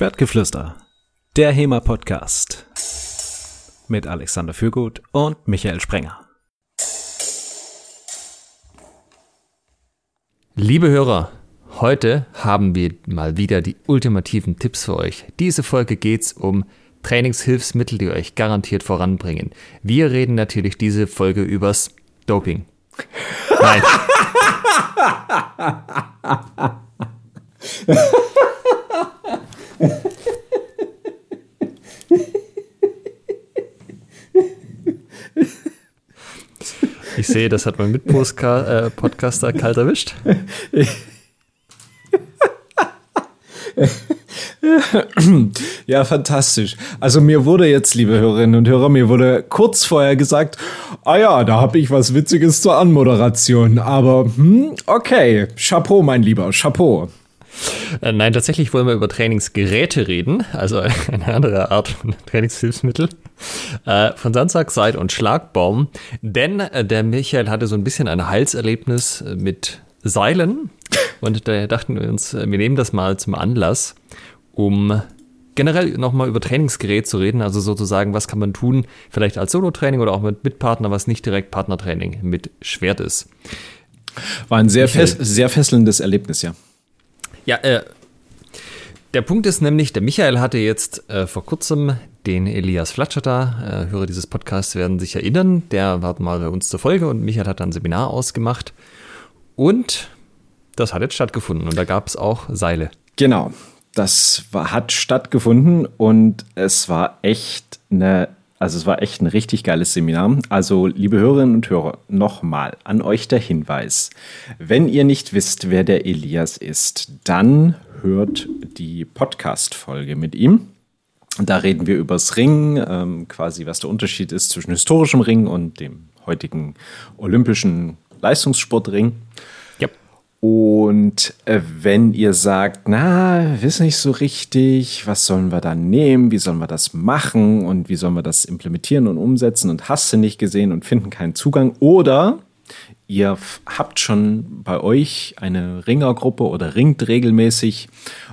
Schwertgeflüster, der HEMA-Podcast mit Alexander Fürgut und Michael Sprenger. Liebe Hörer, heute haben wir mal wieder die ultimativen Tipps für euch. Diese Folge geht es um Trainingshilfsmittel, die euch garantiert voranbringen. Wir reden natürlich diese Folge übers Doping. Nein. Ich sehe, das hat mein Mitpodcaster äh, kalt erwischt. Ja, fantastisch. Also mir wurde jetzt, liebe Hörerinnen und Hörer, mir wurde kurz vorher gesagt, ah ja, da habe ich was Witziges zur Anmoderation. Aber hm, okay, Chapeau, mein Lieber, Chapeau. Äh, nein, tatsächlich wollen wir über Trainingsgeräte reden, also eine andere Art von Trainingshilfsmittel. Äh, von Sandsack, Seid und Schlagbaum. Denn äh, der Michael hatte so ein bisschen ein Heilserlebnis mit Seilen. Und da dachten wir uns, wir nehmen das mal zum Anlass, um generell nochmal über Trainingsgerät zu reden. Also sozusagen, was kann man tun, vielleicht als Solo-Training oder auch mit Mitpartner, was nicht direkt Partnertraining mit Schwert ist. War ein sehr, fes sehr fesselndes Erlebnis, ja. Ja, äh, der Punkt ist nämlich, der Michael hatte jetzt äh, vor kurzem den Elias Flatscher da. Äh, Hörer dieses Podcasts werden sich erinnern. Der war mal bei uns zur Folge und Michael hat dann ein Seminar ausgemacht. Und das hat jetzt stattgefunden und da gab es auch Seile. Genau, das war, hat stattgefunden und es war echt eine also es war echt ein richtig geiles Seminar. Also liebe Hörerinnen und Hörer, nochmal an euch der Hinweis. Wenn ihr nicht wisst, wer der Elias ist, dann hört die Podcast-Folge mit ihm. Da reden wir übers Ring, ähm, quasi was der Unterschied ist zwischen historischem Ring und dem heutigen olympischen Leistungssportring. Und äh, wenn ihr sagt, na, wissen nicht so richtig, was sollen wir da nehmen, wie sollen wir das machen? Und wie sollen wir das implementieren und umsetzen? Und hast du nicht gesehen und finden keinen Zugang? Oder ihr habt schon bei euch eine Ringergruppe oder ringt regelmäßig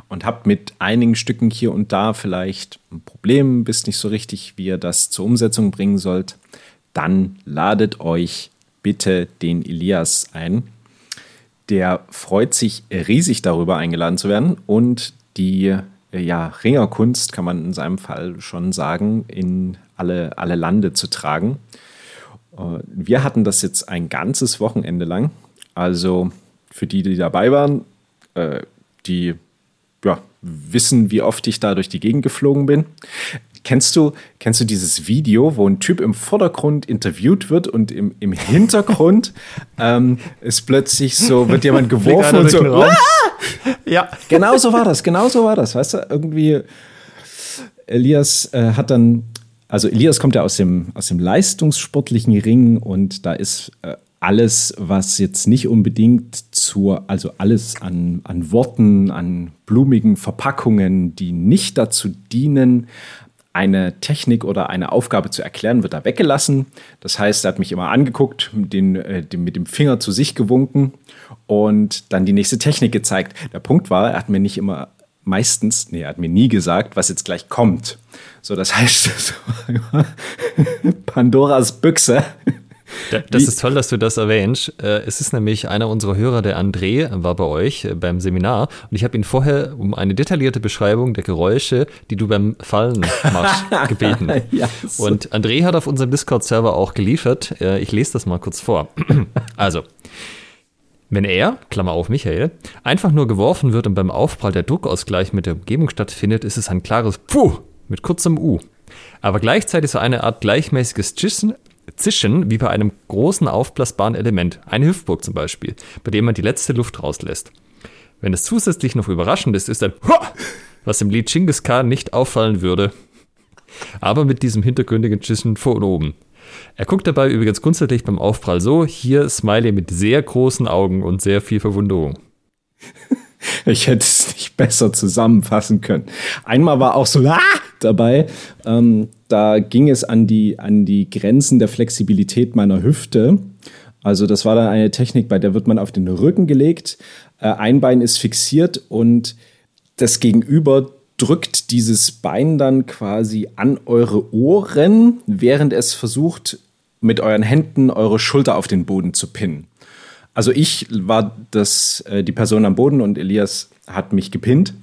und habt mit einigen Stücken hier und da vielleicht ein Problem, wisst nicht so richtig, wie ihr das zur Umsetzung bringen sollt, dann ladet euch bitte den Elias ein der freut sich riesig darüber, eingeladen zu werden und die äh, ja, Ringerkunst, kann man in seinem Fall schon sagen, in alle, alle Lande zu tragen. Äh, wir hatten das jetzt ein ganzes Wochenende lang. Also für die, die dabei waren, äh, die ja, wissen, wie oft ich da durch die Gegend geflogen bin. Kennst du, kennst du dieses Video, wo ein Typ im Vordergrund interviewt wird und im, im Hintergrund ähm, ist plötzlich so, wird jemand geworfen und so. Ah! Ja. Genau so war das, genau so war das. Weißt du, irgendwie, Elias äh, hat dann, also Elias kommt ja aus dem, aus dem leistungssportlichen Ring und da ist äh, alles, was jetzt nicht unbedingt zur, also alles an, an Worten, an blumigen Verpackungen, die nicht dazu dienen, eine Technik oder eine Aufgabe zu erklären, wird da weggelassen. Das heißt, er hat mich immer angeguckt, den, äh, den, mit dem Finger zu sich gewunken und dann die nächste Technik gezeigt. Der Punkt war, er hat mir nicht immer meistens, nee, er hat mir nie gesagt, was jetzt gleich kommt. So, das heißt, Pandoras Büchse das ist toll, dass du das erwähnst. Äh, es ist nämlich einer unserer Hörer, der André, war bei euch äh, beim Seminar und ich habe ihn vorher um eine detaillierte Beschreibung der Geräusche, die du beim Fallen machst, gebeten. yes. Und André hat auf unserem Discord-Server auch geliefert. Äh, ich lese das mal kurz vor. also. Wenn er, Klammer auf Michael, einfach nur geworfen wird und beim Aufprall der Druckausgleich mit der Umgebung stattfindet, ist es ein klares Puh mit kurzem U. Aber gleichzeitig so eine Art gleichmäßiges Zischen, Zischen wie bei einem großen aufblasbaren Element, eine Hüftburg zum Beispiel, bei dem man die letzte Luft rauslässt. Wenn es zusätzlich noch überraschend ist, ist ein Hua! was im Lied Genghis Khan nicht auffallen würde. Aber mit diesem hintergründigen Zischen von oben. Er guckt dabei übrigens grundsätzlich beim Aufprall so, hier Smiley mit sehr großen Augen und sehr viel Verwunderung. Ich hätte es nicht besser zusammenfassen können. Einmal war auch so ah! Dabei. Ähm, da ging es an die, an die Grenzen der Flexibilität meiner Hüfte. Also das war dann eine Technik, bei der wird man auf den Rücken gelegt, äh, ein Bein ist fixiert und das Gegenüber drückt dieses Bein dann quasi an eure Ohren, während es versucht, mit euren Händen eure Schulter auf den Boden zu pinnen. Also ich war das, äh, die Person am Boden und Elias hat mich gepinnt.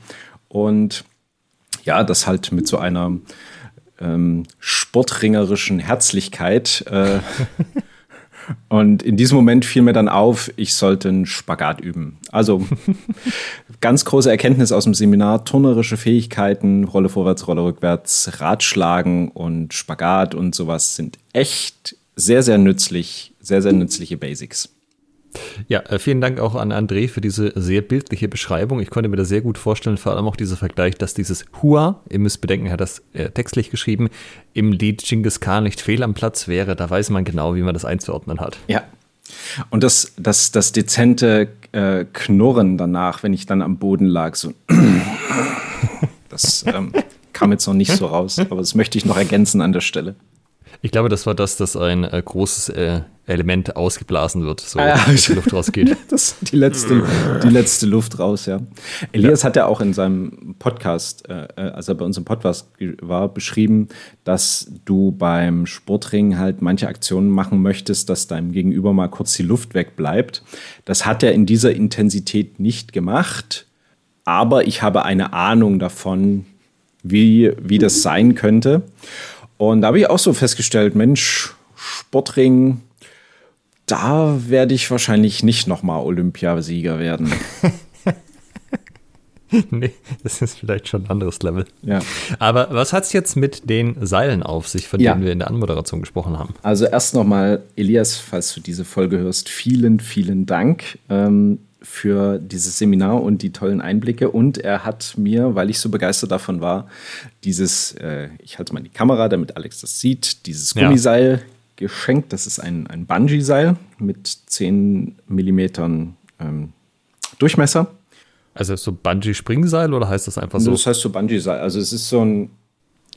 Und ja, das halt mit so einer ähm, sportringerischen Herzlichkeit. Äh, und in diesem Moment fiel mir dann auf, ich sollte einen Spagat üben. Also ganz große Erkenntnis aus dem Seminar, turnerische Fähigkeiten, Rolle vorwärts, Rolle rückwärts, Ratschlagen und Spagat und sowas sind echt sehr, sehr nützlich, sehr, sehr nützliche Basics. Ja, äh, vielen Dank auch an André für diese sehr bildliche Beschreibung. Ich konnte mir das sehr gut vorstellen, vor allem auch dieser Vergleich, dass dieses Hua, ihr müsst bedenken, er hat das äh, textlich geschrieben, im Lied Genghis Khan nicht fehl am Platz wäre. Da weiß man genau, wie man das einzuordnen hat. Ja. Und das, das, das dezente äh, Knurren danach, wenn ich dann am Boden lag, so. das ähm, kam jetzt noch nicht so raus, aber das möchte ich noch ergänzen an der Stelle. Ich glaube, das war das, dass ein äh, großes äh, Element ausgeblasen wird, so ah, ja. dass die Luft rausgeht. das die letzte, die letzte Luft raus, ja. Elias ja. hat ja auch in seinem Podcast, äh, äh als er bei uns im Podcast war, beschrieben, dass du beim Sportring halt manche Aktionen machen möchtest, dass deinem Gegenüber mal kurz die Luft wegbleibt. Das hat er in dieser Intensität nicht gemacht, aber ich habe eine Ahnung davon, wie, wie das sein könnte. Und da habe ich auch so festgestellt, Mensch, Sportring, da werde ich wahrscheinlich nicht nochmal Olympiasieger werden. nee, das ist vielleicht schon ein anderes Level. Ja. Aber was hat es jetzt mit den Seilen auf sich, von ja. denen wir in der Anmoderation gesprochen haben? Also erst nochmal, Elias, falls du diese Folge hörst, vielen, vielen Dank. Ähm, für dieses Seminar und die tollen Einblicke. Und er hat mir, weil ich so begeistert davon war, dieses, äh, ich halte mal die Kamera, damit Alex das sieht, dieses Gummiseil ja. geschenkt. Das ist ein, ein Bungee-Seil mit 10 Millimetern ähm, Durchmesser. Also so Bungee-Springseil oder heißt das einfach so? Das heißt so Bungee-Seil. Also es ist so ein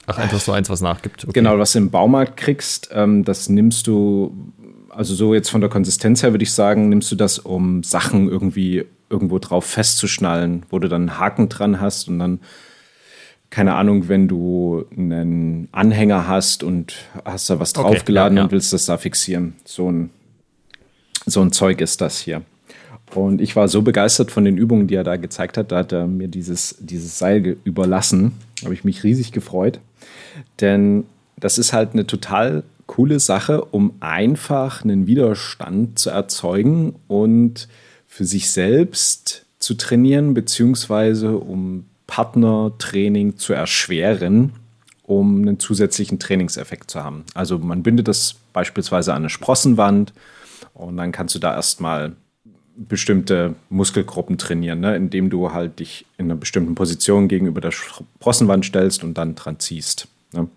Ach, einfach so eins, was nachgibt. Okay. Genau, was du im Baumarkt kriegst, ähm, das nimmst du also so jetzt von der Konsistenz her würde ich sagen, nimmst du das, um Sachen irgendwie irgendwo drauf festzuschnallen, wo du dann einen Haken dran hast und dann, keine Ahnung, wenn du einen Anhänger hast und hast da was draufgeladen okay, ja, ja. und willst das da fixieren. So ein, so ein Zeug ist das hier. Und ich war so begeistert von den Übungen, die er da gezeigt hat, da hat er mir dieses, dieses Seil überlassen. Habe ich mich riesig gefreut. Denn das ist halt eine total coole Sache, um einfach einen Widerstand zu erzeugen und für sich selbst zu trainieren, beziehungsweise um Partnertraining zu erschweren, um einen zusätzlichen Trainingseffekt zu haben. Also man bindet das beispielsweise an eine Sprossenwand und dann kannst du da erstmal bestimmte Muskelgruppen trainieren, ne? indem du halt dich in einer bestimmten Position gegenüber der Sprossenwand stellst und dann dran ziehst. Ne?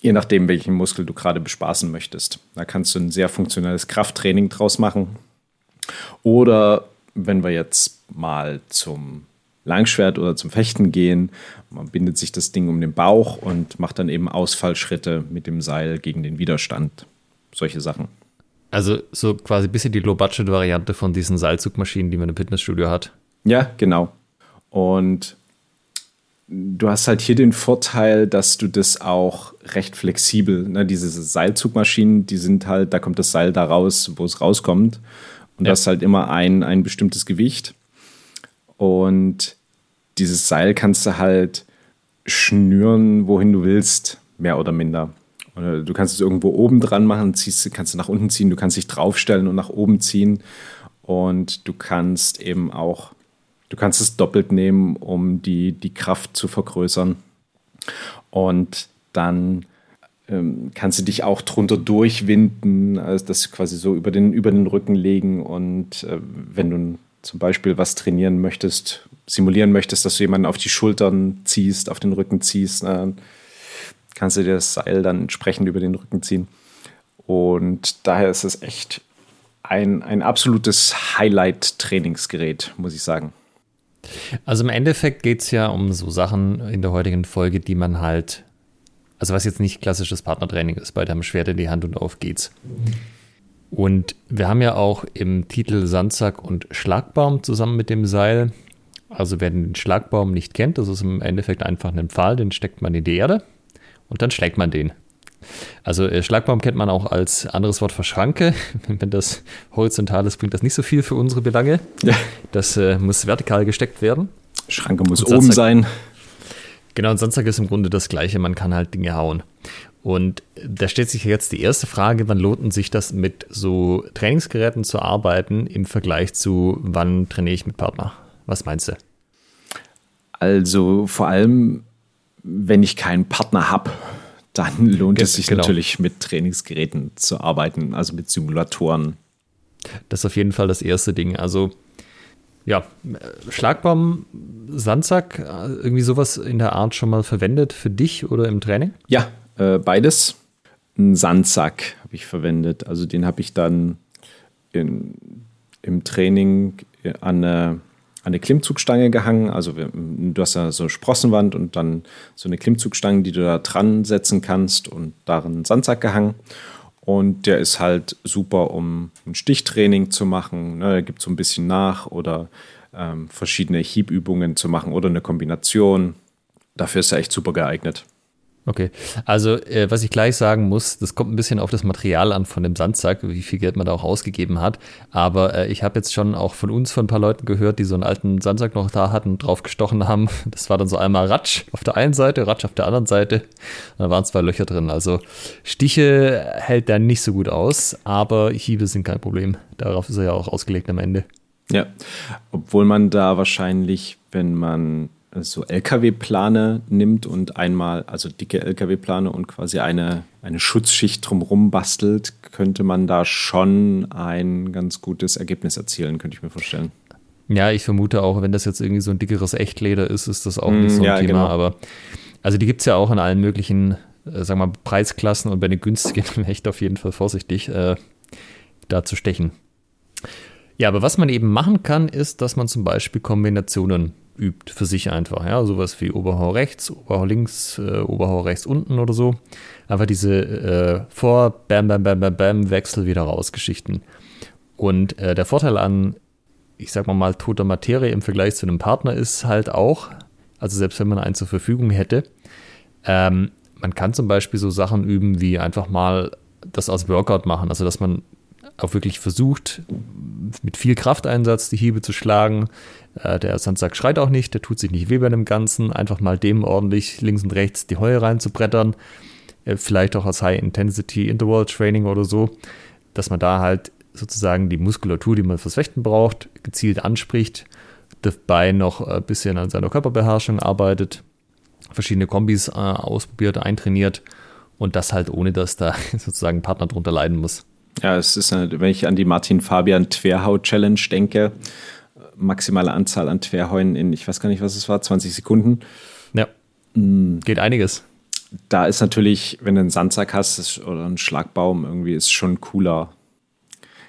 Je nachdem, welchen Muskel du gerade bespaßen möchtest. Da kannst du ein sehr funktionelles Krafttraining draus machen. Oder wenn wir jetzt mal zum Langschwert oder zum Fechten gehen, man bindet sich das Ding um den Bauch und macht dann eben Ausfallschritte mit dem Seil gegen den Widerstand. Solche Sachen. Also so quasi ein bisschen die Low-Budget-Variante von diesen Seilzugmaschinen, die man im Fitnessstudio hat. Ja, genau. Und du hast halt hier den Vorteil, dass du das auch recht flexibel, ne, diese Seilzugmaschinen, die sind halt, da kommt das Seil da raus, wo es rauskommt. Und ja. das ist halt immer ein, ein bestimmtes Gewicht. Und dieses Seil kannst du halt schnüren, wohin du willst, mehr oder minder. Oder du kannst es irgendwo oben dran machen, ziehst, kannst du nach unten ziehen, du kannst dich draufstellen und nach oben ziehen. Und du kannst eben auch Du kannst es doppelt nehmen, um die, die Kraft zu vergrößern. Und dann ähm, kannst du dich auch drunter durchwinden, also das quasi so über den, über den Rücken legen. Und äh, wenn du zum Beispiel was trainieren möchtest, simulieren möchtest, dass du jemanden auf die Schultern ziehst, auf den Rücken ziehst, äh, kannst du dir das Seil dann entsprechend über den Rücken ziehen. Und daher ist es echt ein, ein absolutes Highlight-Trainingsgerät, muss ich sagen. Also im Endeffekt geht es ja um so Sachen in der heutigen Folge, die man halt, also was jetzt nicht klassisches Partnertraining ist, bei deinem Schwert in die Hand und auf geht's. Und wir haben ja auch im Titel Sandsack und Schlagbaum zusammen mit dem Seil. Also wer den Schlagbaum nicht kennt, das ist im Endeffekt einfach ein Pfahl, den steckt man in die Erde und dann schlägt man den. Also äh, Schlagbaum kennt man auch als anderes Wort für Schranke. Wenn das horizontal ist, bringt das nicht so viel für unsere Belange. Ja. Das äh, muss vertikal gesteckt werden. Schranke muss oben sein. Genau, und Sandsack ist im Grunde das Gleiche. Man kann halt Dinge hauen. Und da stellt sich jetzt die erste Frage, wann lohnt sich das mit so Trainingsgeräten zu arbeiten im Vergleich zu wann trainiere ich mit Partner? Was meinst du? Also vor allem, wenn ich keinen Partner habe, dann lohnt es sich genau. natürlich mit Trainingsgeräten zu arbeiten, also mit Simulatoren. Das ist auf jeden Fall das erste Ding. Also ja, Schlagbaum, Sandsack, irgendwie sowas in der Art schon mal verwendet für dich oder im Training? Ja, äh, beides. Ein Sandsack habe ich verwendet. Also den habe ich dann in, im Training an eine eine Klimmzugstange gehangen. Also du hast ja so eine Sprossenwand und dann so eine Klimmzugstange, die du da dran setzen kannst und darin einen Sandsack gehangen. Und der ist halt super, um ein Stichtraining zu machen. Ne, gibt so ein bisschen nach oder ähm, verschiedene Hiebübungen zu machen oder eine Kombination. Dafür ist er echt super geeignet. Okay, also äh, was ich gleich sagen muss, das kommt ein bisschen auf das Material an von dem Sandsack, wie viel Geld man da auch ausgegeben hat. Aber äh, ich habe jetzt schon auch von uns von ein paar Leuten gehört, die so einen alten Sandsack noch da hatten und drauf gestochen haben. Das war dann so einmal Ratsch auf der einen Seite, Ratsch auf der anderen Seite. Und da waren zwei Löcher drin. Also Stiche hält der nicht so gut aus, aber Hiebe sind kein Problem. Darauf ist er ja auch ausgelegt am Ende. Ja, obwohl man da wahrscheinlich, wenn man so LKW-Plane nimmt und einmal, also dicke LKW-Plane und quasi eine, eine Schutzschicht drumherum bastelt, könnte man da schon ein ganz gutes Ergebnis erzielen, könnte ich mir vorstellen. Ja, ich vermute auch, wenn das jetzt irgendwie so ein dickeres Echtleder ist, ist das auch nicht so ein ja, Thema. Genau. Aber also die gibt es ja auch in allen möglichen, äh, sagen wir mal, Preisklassen und bei den günstigen echt auf jeden Fall vorsichtig, äh, da zu stechen. Ja, aber was man eben machen kann, ist, dass man zum Beispiel Kombinationen übt für sich einfach. Ja, sowas wie Oberhau rechts, Oberhau links, äh, Oberhau rechts unten oder so. Einfach diese äh, Vor-, Bam, Bam, Bam, Bam, Bam, Wechsel wieder raus Geschichten. Und äh, der Vorteil an, ich sag mal toter Materie im Vergleich zu einem Partner ist halt auch, also selbst wenn man einen zur Verfügung hätte, ähm, man kann zum Beispiel so Sachen üben wie einfach mal das als Workout machen. Also dass man auch wirklich versucht, mit viel Krafteinsatz die Hiebe zu schlagen. Äh, der Sandsack schreit auch nicht, der tut sich nicht weh bei dem Ganzen. Einfach mal dem ordentlich links und rechts die Heue reinzubrettern. Äh, vielleicht auch als High-Intensity Interval Training oder so, dass man da halt sozusagen die Muskulatur, die man fürs Fechten braucht, gezielt anspricht, dabei noch ein bisschen an seiner Körperbeherrschung arbeitet, verschiedene Kombis äh, ausprobiert, eintrainiert und das halt ohne, dass da sozusagen ein Partner drunter leiden muss. Ja, es ist, wenn ich an die Martin Fabian Twerhau Challenge denke, maximale Anzahl an Twerhäuen in, ich weiß gar nicht, was es war, 20 Sekunden. Ja. Mhm. Geht einiges. Da ist natürlich, wenn du einen Sandsack hast oder einen Schlagbaum, irgendwie ist schon cooler.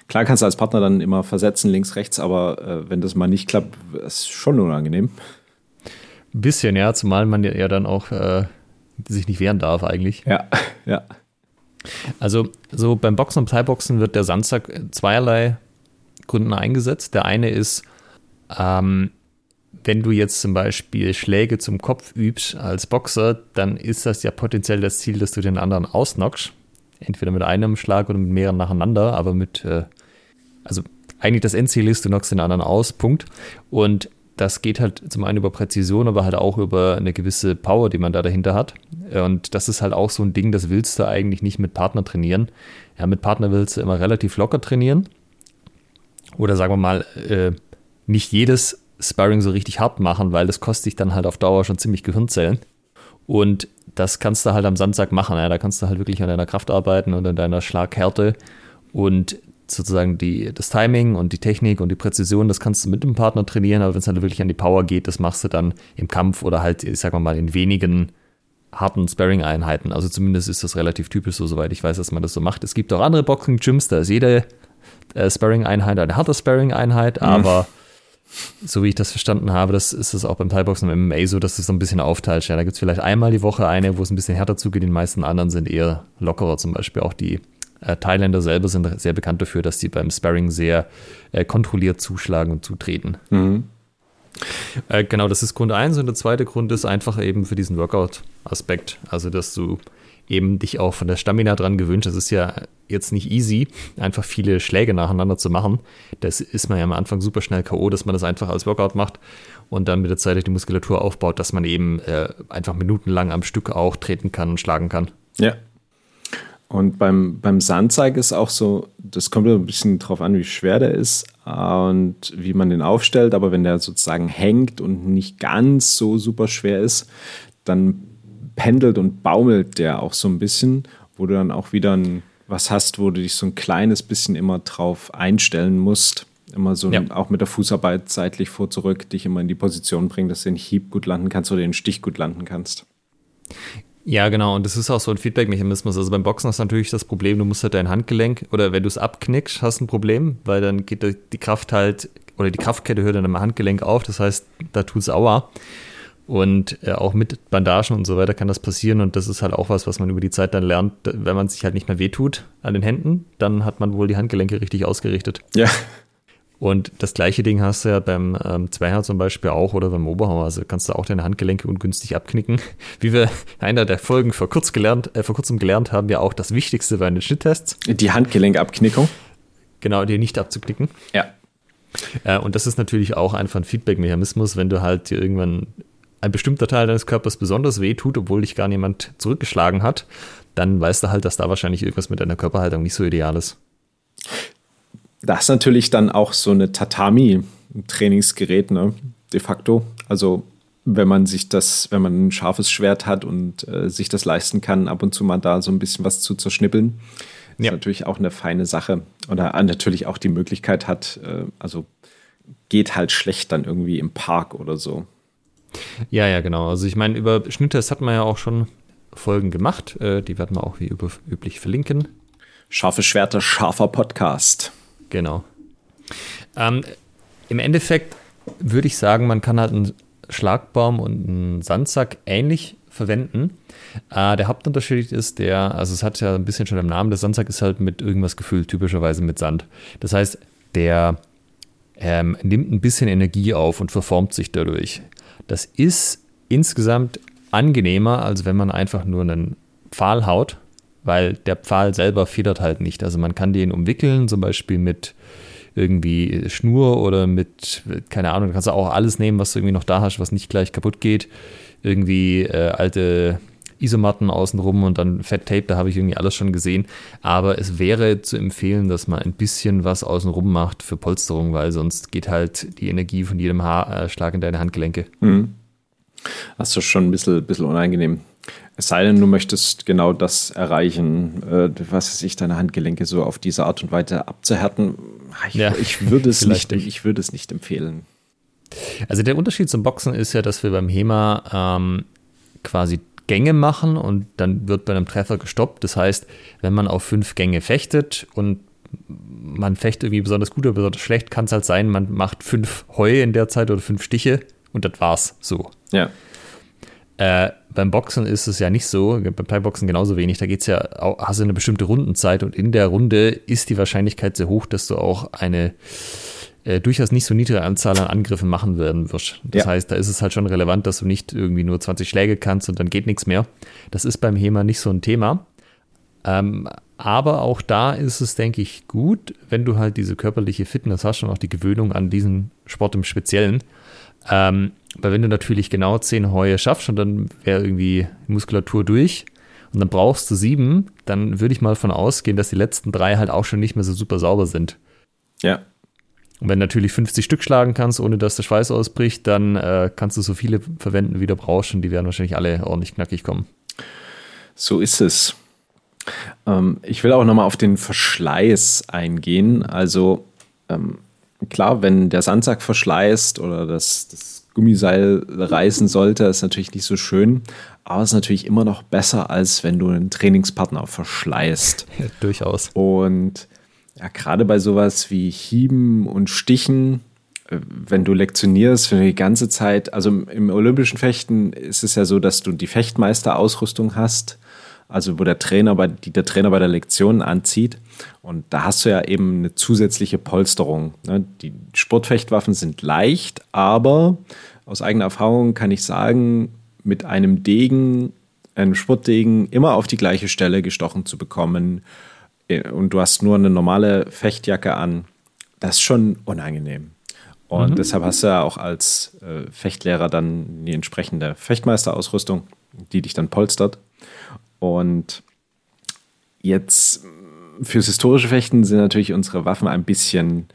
Klar kannst du als Partner dann immer versetzen, links, rechts, aber äh, wenn das mal nicht klappt, ist es schon unangenehm. Ein bisschen, ja, zumal man ja dann auch äh, sich nicht wehren darf eigentlich. Ja, ja. Also so beim Boxen und Thai-Boxen wird der Sandsack zweierlei Gründen eingesetzt. Der eine ist, ähm, wenn du jetzt zum Beispiel Schläge zum Kopf übst als Boxer, dann ist das ja potenziell das Ziel, dass du den anderen ausnockst. Entweder mit einem Schlag oder mit mehreren nacheinander, aber mit, äh, also eigentlich das Endziel ist, du knockst den anderen aus, Punkt. Und das geht halt zum einen über Präzision, aber halt auch über eine gewisse Power, die man da dahinter hat. Und das ist halt auch so ein Ding, das willst du eigentlich nicht mit Partner trainieren. Ja, mit Partner willst du immer relativ locker trainieren. Oder sagen wir mal, äh, nicht jedes Sparring so richtig hart machen, weil das kostet dich dann halt auf Dauer schon ziemlich Gehirnzellen. Und das kannst du halt am Sandsack machen. Ja. Da kannst du halt wirklich an deiner Kraft arbeiten und an deiner Schlaghärte. Und sozusagen die, das Timing und die Technik und die Präzision, das kannst du mit dem Partner trainieren, aber wenn es halt wirklich an die Power geht, das machst du dann im Kampf oder halt, ich sag mal, in wenigen harten Sparring-Einheiten. Also zumindest ist das relativ typisch so, soweit ich weiß, dass man das so macht. Es gibt auch andere Boxing-Gyms, da ist jede äh, Sparring-Einheit eine harte Sparring-Einheit, mhm. aber so wie ich das verstanden habe, das ist es auch beim Thai-Boxen und MMA so, dass du es so ein bisschen aufteilst. Ja, da gibt es vielleicht einmal die Woche eine, wo es ein bisschen härter zugeht, die meisten anderen sind eher lockerer, zum Beispiel auch die äh, Thailänder selber sind sehr bekannt dafür, dass sie beim Sparring sehr äh, kontrolliert zuschlagen und zutreten. Mhm. Äh, genau, das ist Grund 1 und der zweite Grund ist einfach eben für diesen Workout-Aspekt. Also, dass du eben dich auch von der Stamina dran gewöhnst. Das ist ja jetzt nicht easy, einfach viele Schläge nacheinander zu machen. Das ist man ja am Anfang super schnell K.O., dass man das einfach als Workout macht und dann mit der Zeit die Muskulatur aufbaut, dass man eben äh, einfach minutenlang am Stück auch treten kann und schlagen kann. Ja. Und beim, beim Sandzeig ist auch so, das kommt ein bisschen drauf an, wie schwer der ist und wie man den aufstellt. Aber wenn der sozusagen hängt und nicht ganz so super schwer ist, dann pendelt und baumelt der auch so ein bisschen, wo du dann auch wieder ein, was hast, wo du dich so ein kleines bisschen immer drauf einstellen musst. Immer so ja. auch mit der Fußarbeit seitlich vor zurück, dich immer in die Position bringen, dass du den Hieb gut landen kannst oder den Stich gut landen kannst. Ja, genau. Und das ist auch so ein Feedback-Mechanismus. Also beim Boxen hast du natürlich das Problem, du musst halt dein Handgelenk oder wenn du es abknickst, hast du ein Problem, weil dann geht die Kraft halt oder die Kraftkette hört dann am Handgelenk auf. Das heißt, da tut es Aua. Und äh, auch mit Bandagen und so weiter kann das passieren. Und das ist halt auch was, was man über die Zeit dann lernt. Wenn man sich halt nicht mehr wehtut an den Händen, dann hat man wohl die Handgelenke richtig ausgerichtet. Ja. Und das gleiche Ding hast du ja beim ähm, Zweier zum Beispiel auch oder beim Oberhammer. Also kannst du auch deine Handgelenke ungünstig abknicken. Wie wir in einer der Folgen vor, kurz gelernt, äh, vor kurzem gelernt haben, ja auch das Wichtigste bei den Schnitttests. Die Handgelenkabknickung. Genau, die nicht abzuknicken. Ja. Äh, und das ist natürlich auch einfach ein Feedback-Mechanismus, wenn du halt irgendwann ein bestimmter Teil deines Körpers besonders weh tut, obwohl dich gar niemand zurückgeschlagen hat, dann weißt du halt, dass da wahrscheinlich irgendwas mit deiner Körperhaltung nicht so ideal ist. Das ist natürlich dann auch so eine Tatami-Trainingsgerät, ne? De facto. Also wenn man sich das, wenn man ein scharfes Schwert hat und äh, sich das leisten kann, ab und zu mal da so ein bisschen was zu zerschnippeln, ja. ist natürlich auch eine feine Sache. Oder natürlich auch die Möglichkeit hat, äh, also geht halt schlecht dann irgendwie im Park oder so. Ja, ja, genau. Also ich meine, über Schnitttest hat man ja auch schon Folgen gemacht. Äh, die werden wir auch wie üblich verlinken. Scharfe Schwerter, scharfer Podcast. Genau. Ähm, Im Endeffekt würde ich sagen, man kann halt einen Schlagbaum und einen Sandsack ähnlich verwenden. Äh, der Hauptunterschied ist der, also es hat ja ein bisschen schon im Namen, der Sandsack ist halt mit irgendwas gefüllt, typischerweise mit Sand. Das heißt, der ähm, nimmt ein bisschen Energie auf und verformt sich dadurch. Das ist insgesamt angenehmer, als wenn man einfach nur einen Pfahl haut, weil der Pfahl selber federt halt nicht. Also man kann den umwickeln, zum Beispiel mit irgendwie Schnur oder mit, keine Ahnung, du kannst auch alles nehmen, was du irgendwie noch da hast, was nicht gleich kaputt geht. Irgendwie äh, alte Isomatten außenrum und dann Fett-Tape, da habe ich irgendwie alles schon gesehen. Aber es wäre zu empfehlen, dass man ein bisschen was außenrum macht für Polsterung, weil sonst geht halt die Energie von jedem Haarschlag in deine Handgelenke. Mhm. Das ist schon ein bisschen, bisschen unangenehm. Es sei denn, du möchtest genau das erreichen, äh, was weiß ich, deine Handgelenke so auf diese Art und Weise abzuhärten. Ich, ja, ich würde es nicht, nicht, ich würde es nicht empfehlen. Also der Unterschied zum Boxen ist ja, dass wir beim HEMA ähm, quasi Gänge machen und dann wird bei einem Treffer gestoppt. Das heißt, wenn man auf fünf Gänge fechtet und man fecht irgendwie besonders gut oder besonders schlecht, kann es halt sein, man macht fünf Heu in der Zeit oder fünf Stiche und das war's so. Ja. Äh, beim Boxen ist es ja nicht so, beim Thai-Boxen genauso wenig. Da geht es ja, auch, hast du eine bestimmte Rundenzeit und in der Runde ist die Wahrscheinlichkeit sehr hoch, dass du auch eine äh, durchaus nicht so niedrige Anzahl an Angriffen machen werden wirst. Das ja. heißt, da ist es halt schon relevant, dass du nicht irgendwie nur 20 Schläge kannst und dann geht nichts mehr. Das ist beim HEMA nicht so ein Thema. Ähm, aber auch da ist es, denke ich, gut, wenn du halt diese körperliche Fitness hast und auch die Gewöhnung an diesen Sport im Speziellen. Ähm, weil wenn du natürlich genau 10 Heue schaffst und dann wäre irgendwie Muskulatur durch und dann brauchst du sieben, dann würde ich mal von ausgehen, dass die letzten drei halt auch schon nicht mehr so super sauber sind. Ja. Und wenn du natürlich 50 Stück schlagen kannst, ohne dass der Schweiß ausbricht, dann äh, kannst du so viele verwenden, wie du brauchst und die werden wahrscheinlich alle ordentlich knackig kommen. So ist es. Ähm, ich will auch nochmal auf den Verschleiß eingehen. Also ähm, klar, wenn der Sandsack verschleißt oder das, das Gummiseil reißen sollte, ist natürlich nicht so schön. Aber es ist natürlich immer noch besser, als wenn du einen Trainingspartner verschleißt. Ja, durchaus. Und ja, gerade bei sowas wie Hieben und Stichen, äh, wenn du lektionierst für die ganze Zeit, also im olympischen Fechten ist es ja so, dass du die Fechtmeisterausrüstung hast, also wo der Trainer bei, die der Trainer bei der Lektion anzieht. Und da hast du ja eben eine zusätzliche Polsterung. Ne? Die Sportfechtwaffen sind leicht, aber aus eigener Erfahrung kann ich sagen, mit einem Degen, einem Sportdegen, immer auf die gleiche Stelle gestochen zu bekommen äh, und du hast nur eine normale Fechtjacke an, das ist schon unangenehm. Und mhm. deshalb hast du ja auch als äh, Fechtlehrer dann die entsprechende Fechtmeisterausrüstung, die dich dann polstert. Und jetzt fürs historische Fechten sind natürlich unsere Waffen ein bisschen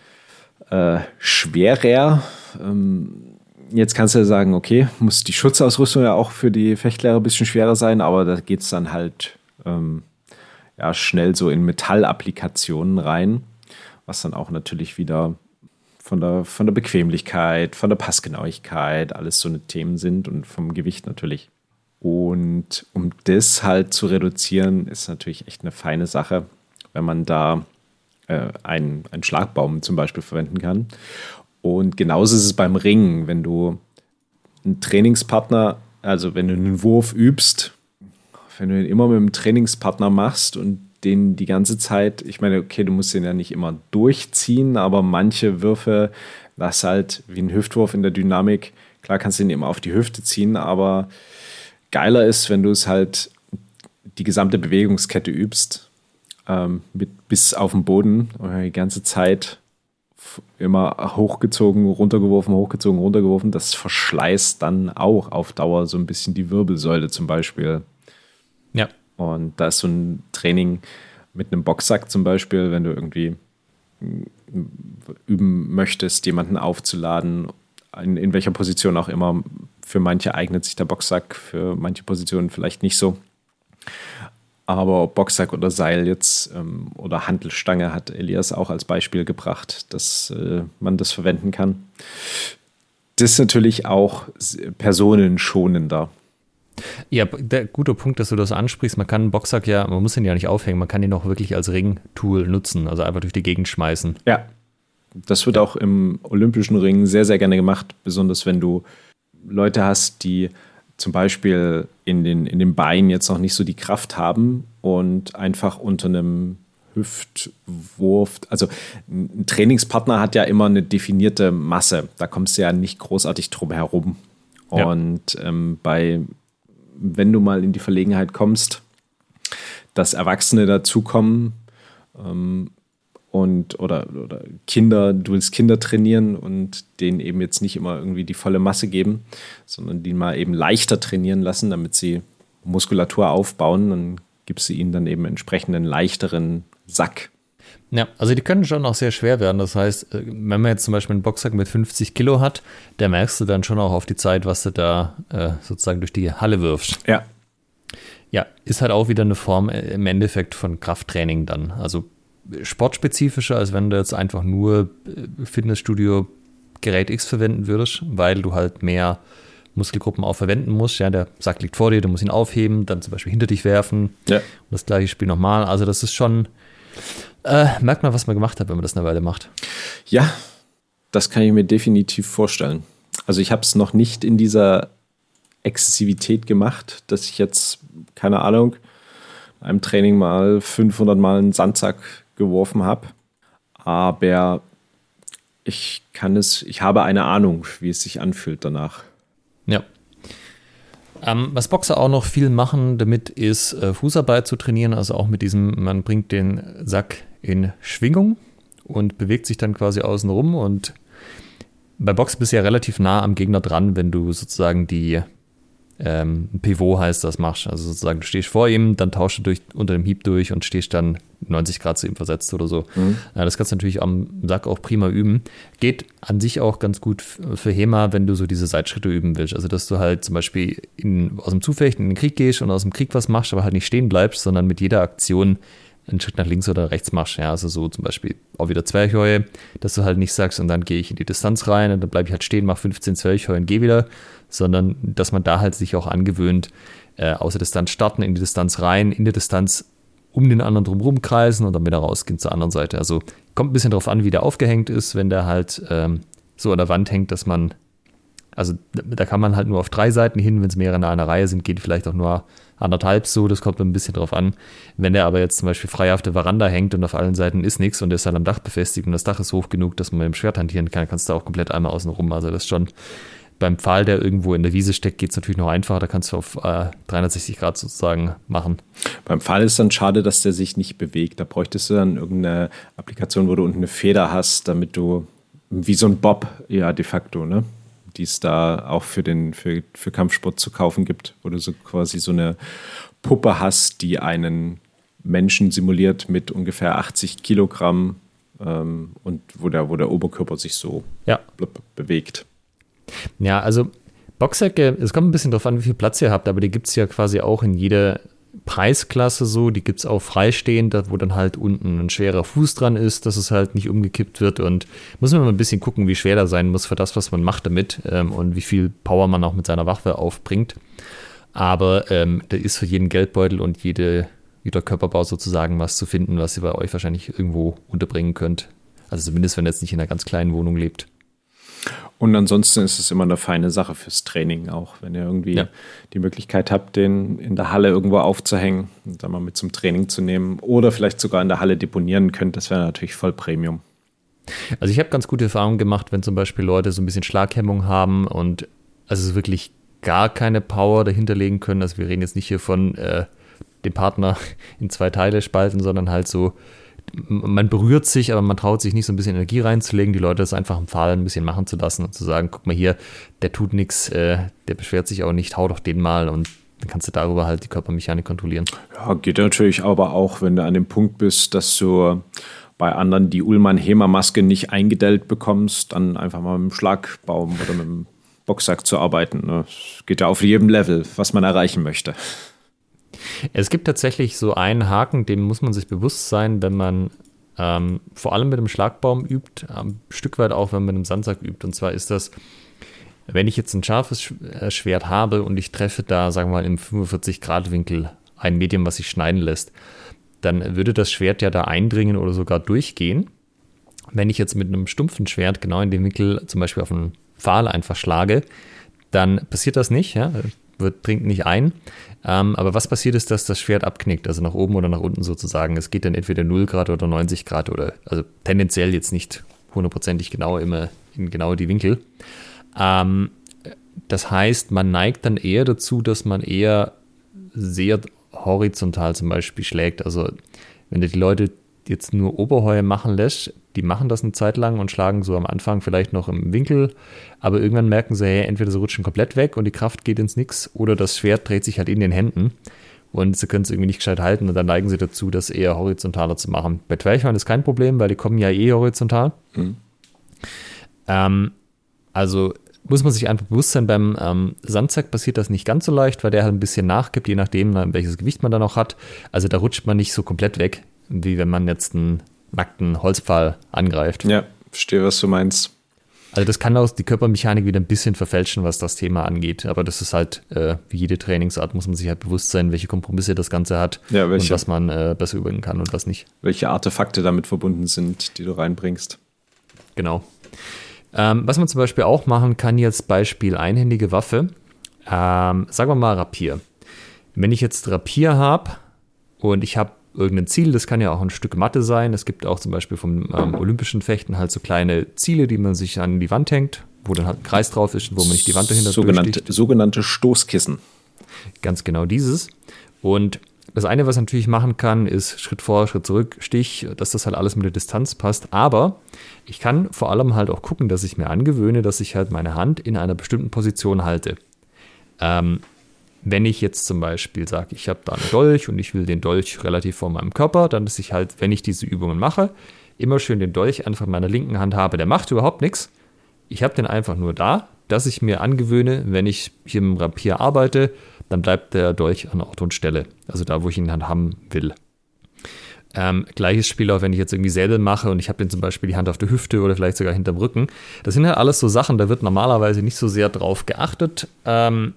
äh, schwerer. Ähm, jetzt kannst du ja sagen, okay, muss die Schutzausrüstung ja auch für die Fechtlehrer ein bisschen schwerer sein, aber da geht es dann halt ähm, ja, schnell so in Metallapplikationen rein, was dann auch natürlich wieder von der, von der Bequemlichkeit, von der Passgenauigkeit, alles so eine Themen sind und vom Gewicht natürlich. Und um das halt zu reduzieren, ist natürlich echt eine feine Sache, wenn man da äh, einen, einen Schlagbaum zum Beispiel verwenden kann. Und genauso ist es beim Ringen, wenn du einen Trainingspartner, also wenn du einen Wurf übst, wenn du ihn immer mit einem Trainingspartner machst und den die ganze Zeit, ich meine, okay, du musst den ja nicht immer durchziehen, aber manche Würfe, das halt wie ein Hüftwurf in der Dynamik, klar kannst du ihn immer auf die Hüfte ziehen, aber geiler ist, wenn du es halt die gesamte Bewegungskette übst, ähm, mit bis auf den Boden und die ganze Zeit immer hochgezogen, runtergeworfen, hochgezogen, runtergeworfen. Das verschleißt dann auch auf Dauer so ein bisschen die Wirbelsäule zum Beispiel. Ja. Und da ist so ein Training mit einem Boxsack zum Beispiel, wenn du irgendwie üben möchtest, jemanden aufzuladen, in, in welcher Position auch immer. Für manche eignet sich der Boxsack, für manche Positionen vielleicht nicht so. Aber Boxsack oder Seil jetzt ähm, oder Handelstange hat Elias auch als Beispiel gebracht, dass äh, man das verwenden kann. Das ist natürlich auch personenschonender. Ja, der gute Punkt, dass du das ansprichst. Man kann einen Boxsack ja, man muss ihn ja nicht aufhängen, man kann ihn auch wirklich als Ringtool nutzen, also einfach durch die Gegend schmeißen. Ja, das wird auch im olympischen Ring sehr, sehr gerne gemacht, besonders wenn du Leute hast, die zum Beispiel in den, in den Beinen jetzt noch nicht so die Kraft haben und einfach unter einem Hüftwurf, also ein Trainingspartner hat ja immer eine definierte Masse, da kommst du ja nicht großartig drum herum. Ja. Und ähm, bei wenn du mal in die Verlegenheit kommst, dass Erwachsene dazukommen ähm, und oder, oder Kinder, du willst Kinder trainieren und denen eben jetzt nicht immer irgendwie die volle Masse geben, sondern die mal eben leichter trainieren lassen, damit sie Muskulatur aufbauen, dann gibst du ihnen dann eben entsprechend einen leichteren Sack. Ja, also die können schon auch sehr schwer werden. Das heißt, äh, wenn man jetzt zum Beispiel einen Boxsack mit 50 Kilo hat, da merkst du dann schon auch auf die Zeit, was du da äh, sozusagen durch die Halle wirfst. Ja. Ja, ist halt auch wieder eine Form äh, im Endeffekt von Krafttraining dann. Also sportspezifischer, als wenn du jetzt einfach nur äh, Fitnessstudio Gerät X verwenden würdest, weil du halt mehr Muskelgruppen auch verwenden musst. Ja, der Sack liegt vor dir, du musst ihn aufheben, dann zum Beispiel hinter dich werfen. Ja. Und das gleiche Spiel nochmal. Also das ist schon äh, merkt man, was man gemacht hat, wenn man das eine Weile macht. Ja, das kann ich mir definitiv vorstellen. Also ich habe es noch nicht in dieser Exzessivität gemacht, dass ich jetzt, keine Ahnung, einem Training mal 500 Mal einen Sandsack geworfen habe. Aber ich kann es, ich habe eine Ahnung, wie es sich anfühlt danach. Ja. Ähm, was Boxer auch noch viel machen damit, ist äh, Fußarbeit zu trainieren. Also auch mit diesem, man bringt den Sack in Schwingung und bewegt sich dann quasi außen rum. Und bei Boxen bist du ja relativ nah am Gegner dran, wenn du sozusagen die ähm, Pivot heißt das machst. Also sozusagen, du stehst vor ihm, dann tauschst du durch, unter dem Hieb durch und stehst dann 90 Grad zu ihm versetzt oder so. Mhm. Ja, das kannst du natürlich am Sack auch prima üben. Geht an sich auch ganz gut für HEMA, wenn du so diese Seitschritte üben willst. Also, dass du halt zum Beispiel in, aus dem Zufechten in den Krieg gehst und aus dem Krieg was machst, aber halt nicht stehen bleibst, sondern mit jeder Aktion einen Schritt nach links oder rechts machst. Ja, also so zum Beispiel auch wieder Zwerchheue, dass du halt nicht sagst, und dann gehe ich in die Distanz rein und dann bleibe ich halt stehen, mache 15 Zwerchheue und gehe wieder, sondern dass man da halt sich auch angewöhnt, äh, aus Distanz starten, in die Distanz rein, in der Distanz um den anderen drumherum kreisen und dann wieder rausgehen zur anderen Seite. Also kommt ein bisschen drauf an, wie der aufgehängt ist, wenn der halt ähm, so an der Wand hängt, dass man, also da kann man halt nur auf drei Seiten hin, wenn es mehrere in einer Reihe sind, geht vielleicht auch nur anderthalb so, das kommt ein bisschen drauf an. Wenn der aber jetzt zum Beispiel frei auf der Veranda hängt und auf allen Seiten ist nichts und der ist halt am Dach befestigt und das Dach ist hoch genug, dass man mit dem Schwert hantieren kann, kannst du auch komplett einmal außen rum. Also das ist schon Beim Pfahl, der irgendwo in der Wiese steckt, geht es natürlich noch einfacher. Da kannst du auf äh, 360 Grad sozusagen machen. Beim Pfahl ist dann schade, dass der sich nicht bewegt. Da bräuchtest du dann irgendeine Applikation, wo du unten eine Feder hast, damit du wie so ein Bob, ja, de facto, ne? Die es da auch für den für, für Kampfsport zu kaufen gibt, wo du so quasi so eine Puppe hast, die einen Menschen simuliert mit ungefähr 80 Kilogramm ähm, und wo der, wo der Oberkörper sich so ja. bewegt. Ja, also Boxsäcke, es kommt ein bisschen darauf an, wie viel Platz ihr habt, aber die gibt es ja quasi auch in jeder Preisklasse so. Die gibt es auch freistehend, wo dann halt unten ein schwerer Fuß dran ist, dass es halt nicht umgekippt wird. Und muss man mal ein bisschen gucken, wie schwer da sein muss für das, was man macht damit ähm, und wie viel Power man auch mit seiner Waffe aufbringt. Aber ähm, da ist für jeden Geldbeutel und jede, jeder Körperbau sozusagen was zu finden, was ihr bei euch wahrscheinlich irgendwo unterbringen könnt. Also zumindest, wenn ihr jetzt nicht in einer ganz kleinen Wohnung lebt. Und ansonsten ist es immer eine feine Sache fürs Training auch, wenn ihr irgendwie ja. die Möglichkeit habt, den in der Halle irgendwo aufzuhängen und dann mal mit zum Training zu nehmen oder vielleicht sogar in der Halle deponieren könnt, das wäre natürlich voll Premium. Also ich habe ganz gute Erfahrungen gemacht, wenn zum Beispiel Leute so ein bisschen Schlaghemmung haben und also wirklich gar keine Power dahinter legen können. Also wir reden jetzt nicht hier von äh, dem Partner in zwei Teile spalten, sondern halt so man berührt sich, aber man traut sich nicht so ein bisschen Energie reinzulegen, die Leute das einfach im Fall ein bisschen machen zu lassen und zu sagen, guck mal hier, der tut nichts, äh, der beschwert sich auch nicht, hau doch den mal und dann kannst du darüber halt die Körpermechanik kontrollieren. Ja, geht natürlich aber auch, wenn du an dem Punkt bist, dass du bei anderen die Ullmann-Hema-Maske nicht eingedellt bekommst, dann einfach mal mit dem Schlagbaum oder mit dem Boxsack zu arbeiten. Ne? Geht ja auf jedem Level, was man erreichen möchte. Es gibt tatsächlich so einen Haken, dem muss man sich bewusst sein, wenn man ähm, vor allem mit dem Schlagbaum übt, ein Stück weit auch, wenn man mit dem Sandsack übt. Und zwar ist das, wenn ich jetzt ein scharfes äh, Schwert habe und ich treffe da, sagen wir mal, im 45-Grad-Winkel ein Medium, was sich schneiden lässt, dann würde das Schwert ja da eindringen oder sogar durchgehen. Wenn ich jetzt mit einem stumpfen Schwert genau in den Winkel zum Beispiel auf einen Pfahl einfach schlage, dann passiert das nicht, ja, wird, dringt nicht ein. Ähm, aber was passiert ist, dass das Schwert abknickt, also nach oben oder nach unten sozusagen. Es geht dann entweder 0 Grad oder 90 Grad oder, also tendenziell jetzt nicht hundertprozentig genau immer in genau die Winkel. Ähm, das heißt, man neigt dann eher dazu, dass man eher sehr horizontal zum Beispiel schlägt. Also wenn du die Leute jetzt nur Oberheue machen lässt, die machen das eine Zeit lang und schlagen so am Anfang vielleicht noch im Winkel, aber irgendwann merken sie, hey, entweder sie rutschen komplett weg und die Kraft geht ins Nix oder das Schwert dreht sich halt in den Händen und sie können es irgendwie nicht gescheit halten und dann neigen sie dazu, das eher horizontaler zu machen. Bei Twerchhorn ist kein Problem, weil die kommen ja eh horizontal. Mhm. Ähm, also muss man sich einfach bewusst sein, beim ähm, Sandsack passiert das nicht ganz so leicht, weil der halt ein bisschen nachgibt, je nachdem, welches Gewicht man dann auch hat. Also da rutscht man nicht so komplett weg wie wenn man jetzt einen nackten Holzpfahl angreift. Ja, verstehe, was du meinst. Also das kann auch die Körpermechanik wieder ein bisschen verfälschen, was das Thema angeht. Aber das ist halt, äh, wie jede Trainingsart, muss man sich halt bewusst sein, welche Kompromisse das Ganze hat ja, und was man äh, besser üben kann und was nicht. Welche Artefakte damit verbunden sind, die du reinbringst. Genau. Ähm, was man zum Beispiel auch machen kann, jetzt Beispiel einhändige Waffe. Ähm, sagen wir mal Rapier. Wenn ich jetzt Rapier habe und ich habe irgendein Ziel. Das kann ja auch ein Stück Matte sein. Es gibt auch zum Beispiel vom ähm, olympischen Fechten halt so kleine Ziele, die man sich an die Wand hängt, wo dann halt ein Kreis drauf ist, wo man nicht die Wand dahinter sogenannte, sogenannte Stoßkissen. Ganz genau dieses. Und das eine, was man natürlich machen kann, ist Schritt vor, Schritt zurück, Stich, dass das halt alles mit der Distanz passt. Aber ich kann vor allem halt auch gucken, dass ich mir angewöhne, dass ich halt meine Hand in einer bestimmten Position halte. Ähm, wenn ich jetzt zum Beispiel sage, ich habe da einen Dolch und ich will den Dolch relativ vor meinem Körper, dann ist ich halt, wenn ich diese Übungen mache, immer schön den Dolch einfach in meiner linken Hand habe. Der macht überhaupt nichts. Ich habe den einfach nur da, dass ich mir angewöhne, wenn ich hier im Rapier arbeite, dann bleibt der Dolch an Ort und Stelle. Also da, wo ich ihn dann haben will. Ähm, gleiches Spiel auch, wenn ich jetzt irgendwie Säbel mache und ich habe den zum Beispiel die Hand auf der Hüfte oder vielleicht sogar hinterm Rücken. Das sind halt alles so Sachen, da wird normalerweise nicht so sehr drauf geachtet. Ähm,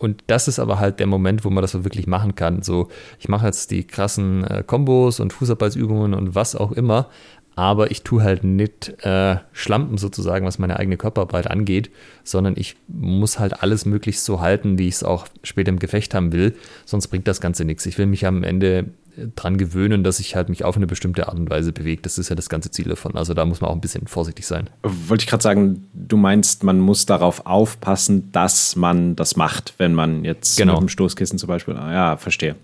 und das ist aber halt der Moment, wo man das wirklich machen kann. So, ich mache jetzt die krassen äh, Kombos und Fußarbeitsübungen und was auch immer, aber ich tue halt nicht äh, Schlampen sozusagen, was meine eigene Körperarbeit angeht, sondern ich muss halt alles möglichst so halten, wie ich es auch später im Gefecht haben will, sonst bringt das Ganze nichts. Ich will mich am Ende dran gewöhnen, dass ich halt mich auf eine bestimmte Art und Weise bewege. Das ist ja das ganze Ziel davon. Also da muss man auch ein bisschen vorsichtig sein. Wollte ich gerade sagen, du meinst, man muss darauf aufpassen, dass man das macht, wenn man jetzt genau. mit dem Stoßkissen zum Beispiel. Ah, ja, verstehe.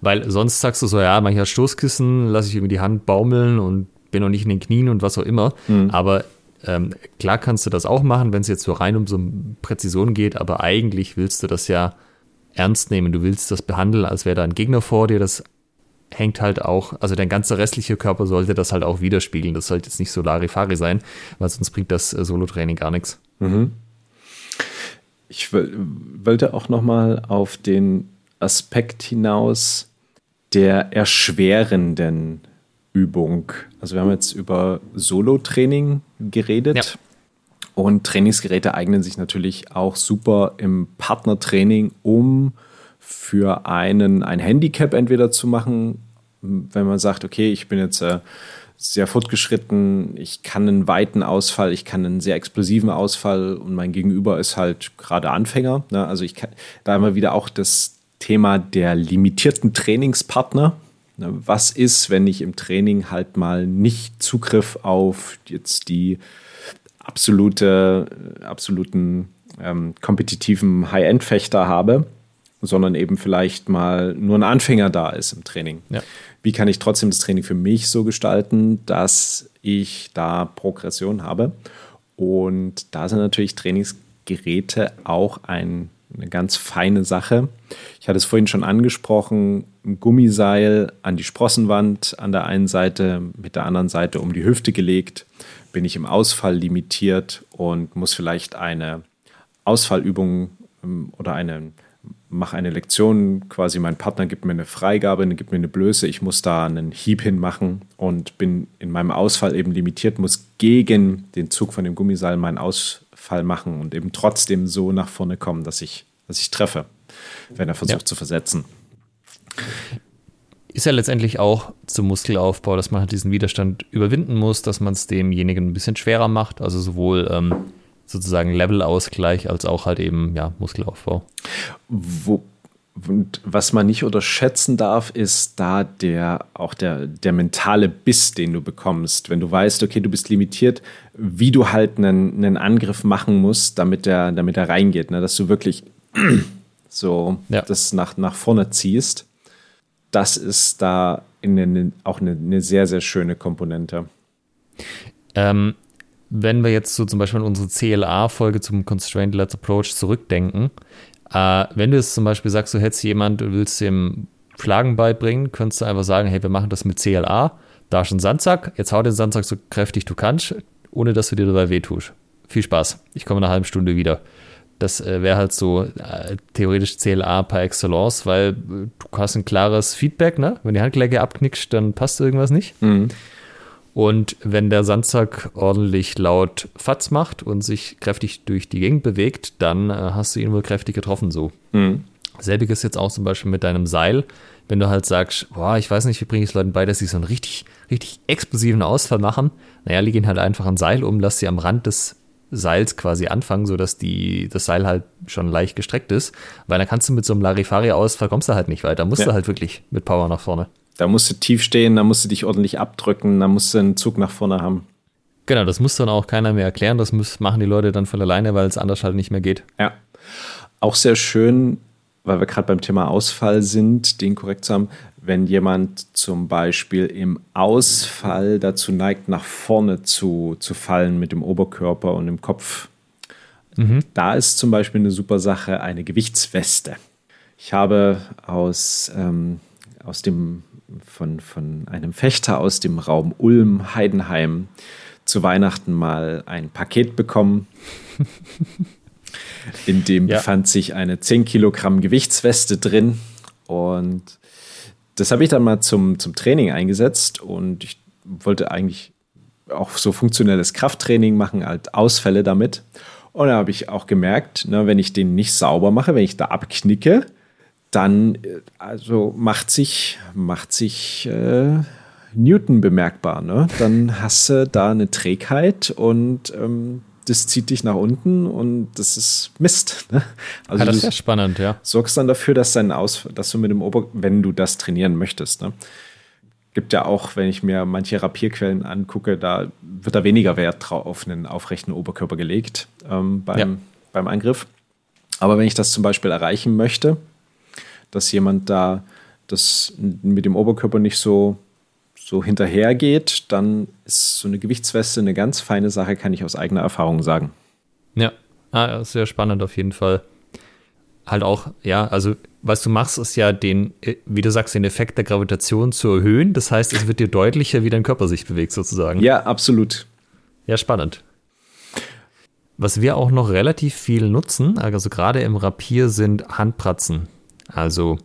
Weil sonst sagst du so, ja, manchmal Stoßkissen, lasse ich irgendwie die Hand baumeln und bin noch nicht in den Knien und was auch immer. Mhm. Aber ähm, klar kannst du das auch machen, wenn es jetzt so rein um so Präzision geht, aber eigentlich willst du das ja ernst nehmen. Du willst das behandeln, als wäre da ein Gegner vor dir. Das hängt halt auch, also dein ganzer restliche Körper sollte das halt auch widerspiegeln. Das sollte jetzt nicht so Larifari sein, weil sonst bringt das äh, Solo-Training gar nichts. Mhm. Ich wollte auch nochmal auf den Aspekt hinaus der erschwerenden Übung. Also wir haben jetzt über Solo-Training geredet. Ja. Und Trainingsgeräte eignen sich natürlich auch super im Partnertraining, um für einen ein Handicap entweder zu machen, wenn man sagt, okay, ich bin jetzt äh, sehr fortgeschritten, ich kann einen weiten Ausfall, ich kann einen sehr explosiven Ausfall und mein Gegenüber ist halt gerade Anfänger. Ne? Also ich kann da immer wieder auch das Thema der limitierten Trainingspartner. Ne? Was ist, wenn ich im Training halt mal nicht Zugriff auf jetzt die absolute, absoluten ähm, kompetitiven High-End-Fechter habe, sondern eben vielleicht mal nur ein Anfänger da ist im Training. Ja. Wie kann ich trotzdem das Training für mich so gestalten, dass ich da Progression habe? Und da sind natürlich Trainingsgeräte auch ein, eine ganz feine Sache. Ich hatte es vorhin schon angesprochen, ein Gummiseil an die Sprossenwand an der einen Seite, mit der anderen Seite um die Hüfte gelegt, bin ich im Ausfall limitiert und muss vielleicht eine Ausfallübung ähm, oder eine mache eine Lektion, quasi mein Partner gibt mir eine Freigabe, gibt mir eine Blöße, ich muss da einen Hieb hinmachen und bin in meinem Ausfall eben limitiert, muss gegen den Zug von dem Gummiseil meinen Ausfall machen und eben trotzdem so nach vorne kommen, dass ich, dass ich treffe, wenn er versucht ja. zu versetzen. Ist ja letztendlich auch zum Muskelaufbau, dass man halt diesen Widerstand überwinden muss, dass man es demjenigen ein bisschen schwerer macht, also sowohl ähm, sozusagen Levelausgleich als auch halt eben ja, Muskelaufbau. Wo, und was man nicht unterschätzen darf, ist da der auch der, der mentale Biss, den du bekommst. Wenn du weißt, okay, du bist limitiert, wie du halt einen, einen Angriff machen musst, damit er, damit er reingeht. Ne? Dass du wirklich so ja. das nach, nach vorne ziehst. Das ist da in eine, auch eine, eine sehr, sehr schöne Komponente. Ähm, wenn wir jetzt so zum Beispiel an unsere CLA-Folge zum Constraint-Led Approach zurückdenken, äh, wenn du jetzt zum Beispiel sagst, du hättest jemand, du willst dem Schlagen beibringen, könntest du einfach sagen, hey, wir machen das mit CLA, da ist ein Sandsack, jetzt hau den Sandsack so kräftig du kannst, ohne dass du dir dabei wehtust. Viel Spaß. Ich komme in einer halben Stunde wieder. Das äh, wäre halt so äh, theoretisch CLA par excellence, weil du hast ein klares Feedback, ne? Wenn die Handgelenke abknickst, dann passt irgendwas nicht. Mhm. Und wenn der Sandsack ordentlich laut Fatz macht und sich kräftig durch die Gegend bewegt, dann äh, hast du ihn wohl kräftig getroffen so. Mhm. Selbiges jetzt auch zum Beispiel mit deinem Seil. Wenn du halt sagst, boah, ich weiß nicht, wie bringe ich es Leuten bei, dass sie so einen richtig, richtig explosiven Ausfall machen. Naja, leg ihn halt einfach ein Seil um, lass sie am Rand des Seils quasi anfangen, sodass die, das Seil halt schon leicht gestreckt ist. Weil dann kannst du mit so einem Larifari-Ausfall kommst du halt nicht weiter. Musst ja. du halt wirklich mit Power nach vorne. Da musst du tief stehen, da musst du dich ordentlich abdrücken, da musst du einen Zug nach vorne haben. Genau, das muss dann auch keiner mehr erklären. Das muss, machen die Leute dann von alleine, weil es anders halt nicht mehr geht. Ja. Auch sehr schön, weil wir gerade beim Thema Ausfall sind, den korrekt zu haben, wenn jemand zum Beispiel im Ausfall dazu neigt, nach vorne zu, zu fallen mit dem Oberkörper und dem Kopf. Mhm. Da ist zum Beispiel eine super Sache eine Gewichtsweste. Ich habe aus, ähm, aus dem von, von einem Fechter aus dem Raum Ulm, Heidenheim, zu Weihnachten mal ein Paket bekommen. In dem ja. befand sich eine 10 Kilogramm Gewichtsweste drin. Und das habe ich dann mal zum, zum Training eingesetzt. Und ich wollte eigentlich auch so funktionelles Krafttraining machen, halt Ausfälle damit. Und da habe ich auch gemerkt, ne, wenn ich den nicht sauber mache, wenn ich da abknicke, dann äh, also macht sich, macht sich äh, Newton bemerkbar. Ne? Dann hast du da eine Trägheit und ähm, das zieht dich nach unten und das ist Mist. Ne? Also ja, das ist ja spannend, ja. Sorgst dann dafür, dass dein Aus, dass du mit dem Ober, wenn du das trainieren möchtest, ne? Gibt ja auch, wenn ich mir manche Rapierquellen angucke, da wird da weniger Wert drauf auf einen aufrechten Oberkörper gelegt ähm, beim, ja. beim Angriff. Aber wenn ich das zum Beispiel erreichen möchte, dass jemand da das mit dem Oberkörper nicht so so hinterhergeht, dann ist so eine Gewichtsweste eine ganz feine Sache, kann ich aus eigener Erfahrung sagen. Ja, ah, sehr spannend auf jeden Fall. Halt auch, ja, also was du machst, ist ja den, äh, wie du sagst, den Effekt der Gravitation zu erhöhen. Das heißt, es wird dir deutlicher, wie dein Körper sich bewegt, sozusagen. Ja, absolut. Ja, spannend. Was wir auch noch relativ viel nutzen, also gerade im Rapier, sind Handpratzen. Also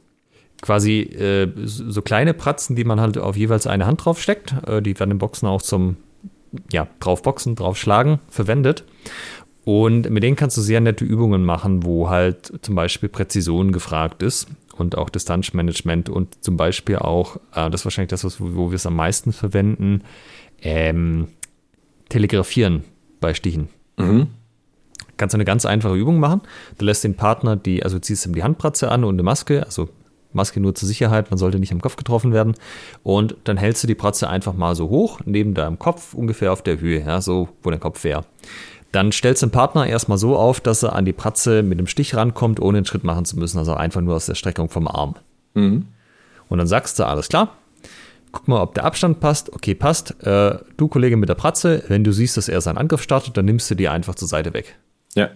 quasi äh, so kleine Pratzen, die man halt auf jeweils eine Hand drauf steckt. Äh, die werden im Boxen auch zum ja, draufboxen, draufschlagen verwendet. Und mit denen kannst du sehr nette Übungen machen, wo halt zum Beispiel Präzision gefragt ist und auch Distanzmanagement und zum Beispiel auch, äh, das ist wahrscheinlich das, was, wo wir es am meisten verwenden, ähm, Telegrafieren bei Stichen. Mhm. Kannst du eine ganz einfache Übung machen. Du lässt den Partner die, also ziehst ihm die Handpratze an und eine Maske, also Maske nur zur Sicherheit, man sollte nicht am Kopf getroffen werden. Und dann hältst du die Pratze einfach mal so hoch, neben deinem Kopf, ungefähr auf der Höhe, ja, so wo der Kopf wäre. Dann stellst du den Partner erstmal so auf, dass er an die Pratze mit dem Stich rankommt, ohne einen Schritt machen zu müssen, also einfach nur aus der Streckung vom Arm. Mhm. Und dann sagst du, alles klar, guck mal, ob der Abstand passt. Okay, passt. Äh, du, Kollege mit der Pratze, wenn du siehst, dass er seinen Angriff startet, dann nimmst du die einfach zur Seite weg. Ja.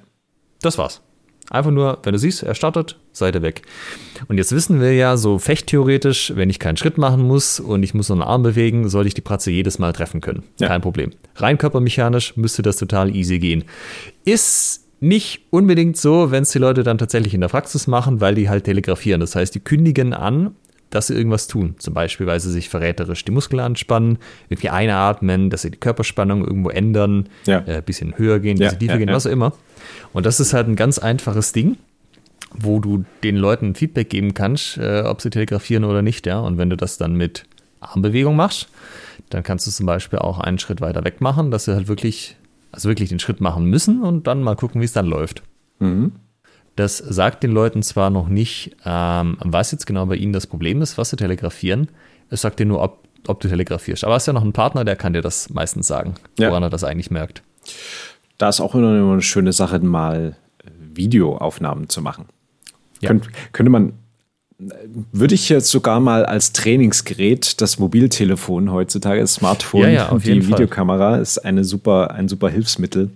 Das war's. Einfach nur, wenn du siehst, er startet, Seite weg. Und jetzt wissen wir ja so fechttheoretisch, wenn ich keinen Schritt machen muss und ich muss nur einen Arm bewegen, soll ich die Pratze jedes Mal treffen können. Ja. Kein Problem. Rein körpermechanisch müsste das total easy gehen. Ist nicht unbedingt so, wenn es die Leute dann tatsächlich in der Praxis machen, weil die halt telegrafieren. Das heißt, die kündigen an, dass sie irgendwas tun. Zum Beispiel, weil sie sich verräterisch die Muskeln anspannen, irgendwie einatmen, dass sie die Körperspannung irgendwo ändern, ja. äh, bisschen höher gehen, bisschen ja, tiefer ja, gehen, was auch immer. Und das ist halt ein ganz einfaches Ding, wo du den Leuten Feedback geben kannst, äh, ob sie telegrafieren oder nicht, ja. Und wenn du das dann mit Armbewegung machst, dann kannst du zum Beispiel auch einen Schritt weiter weg machen, dass sie halt wirklich, also wirklich den Schritt machen müssen und dann mal gucken, wie es dann läuft. Mhm. Das sagt den Leuten zwar noch nicht, ähm, was jetzt genau bei ihnen das Problem ist, was sie telegrafieren. Es sagt dir nur, ob, ob du telegrafierst. Aber hast ja noch einen Partner, der kann dir das meistens sagen, woran ja. er das eigentlich merkt. Da ist auch immer eine schöne Sache, mal Videoaufnahmen zu machen. Ja. Könnt, könnte man, würde ich jetzt sogar mal als Trainingsgerät das Mobiltelefon heutzutage, das Smartphone, ja, ja, die Videokamera Fall. ist eine super, ein super Hilfsmittel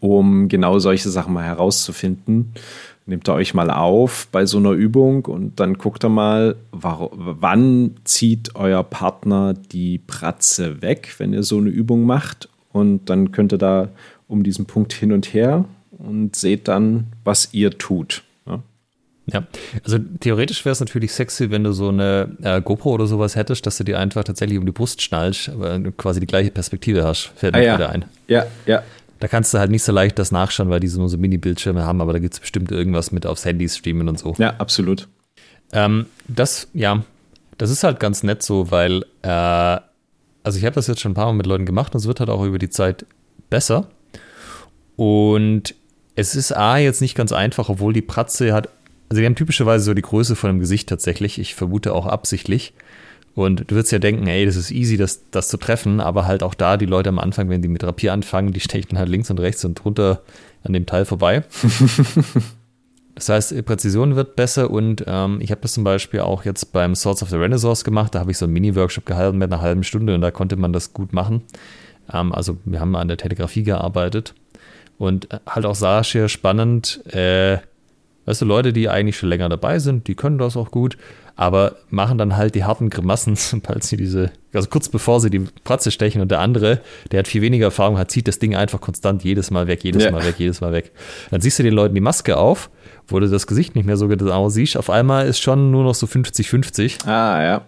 um genau solche Sachen mal herauszufinden. Nehmt ihr euch mal auf bei so einer Übung und dann guckt ihr mal, wann zieht euer Partner die Pratze weg, wenn ihr so eine Übung macht. Und dann könnt ihr da um diesen Punkt hin und her und seht dann, was ihr tut. Ja, also theoretisch wäre es natürlich sexy, wenn du so eine äh, GoPro oder sowas hättest, dass du dir einfach tatsächlich um die Brust schnallst, aber quasi die gleiche Perspektive hast. Fällt mir ah, ja. wieder ein. Ja, ja. Da kannst du halt nicht so leicht das nachschauen, weil die so, so Mini-Bildschirme haben, aber da gibt es bestimmt irgendwas mit aufs Handys streamen und so. Ja, absolut. Ähm, das, ja, das ist halt ganz nett so, weil, äh, also ich habe das jetzt schon ein paar Mal mit Leuten gemacht und es wird halt auch über die Zeit besser. Und es ist A, jetzt nicht ganz einfach, obwohl die Pratze hat, also die haben typischerweise so die Größe von dem Gesicht tatsächlich, ich vermute auch absichtlich. Und du würdest ja denken, ey, das ist easy, das, das zu treffen, aber halt auch da, die Leute am Anfang, wenn die mit Rapier anfangen, die stechen halt links und rechts und drunter an dem Teil vorbei. das heißt, Präzision wird besser und ähm, ich habe das zum Beispiel auch jetzt beim Swords of the Renaissance gemacht. Da habe ich so einen Mini-Workshop gehalten mit einer halben Stunde und da konnte man das gut machen. Ähm, also wir haben an der Telegrafie gearbeitet und äh, halt auch Sascha spannend, äh, weißt du, Leute, die eigentlich schon länger dabei sind, die können das auch gut aber machen dann halt die harten Grimassen, sobald sie diese, also kurz bevor sie die Pratze stechen und der andere, der hat viel weniger Erfahrung hat, zieht das Ding einfach konstant jedes Mal weg, jedes ja. Mal weg, jedes Mal weg. Dann siehst du den Leuten die Maske auf, wo du das Gesicht nicht mehr so genau siehst. Auf einmal ist schon nur noch so 50-50. Ah, ja.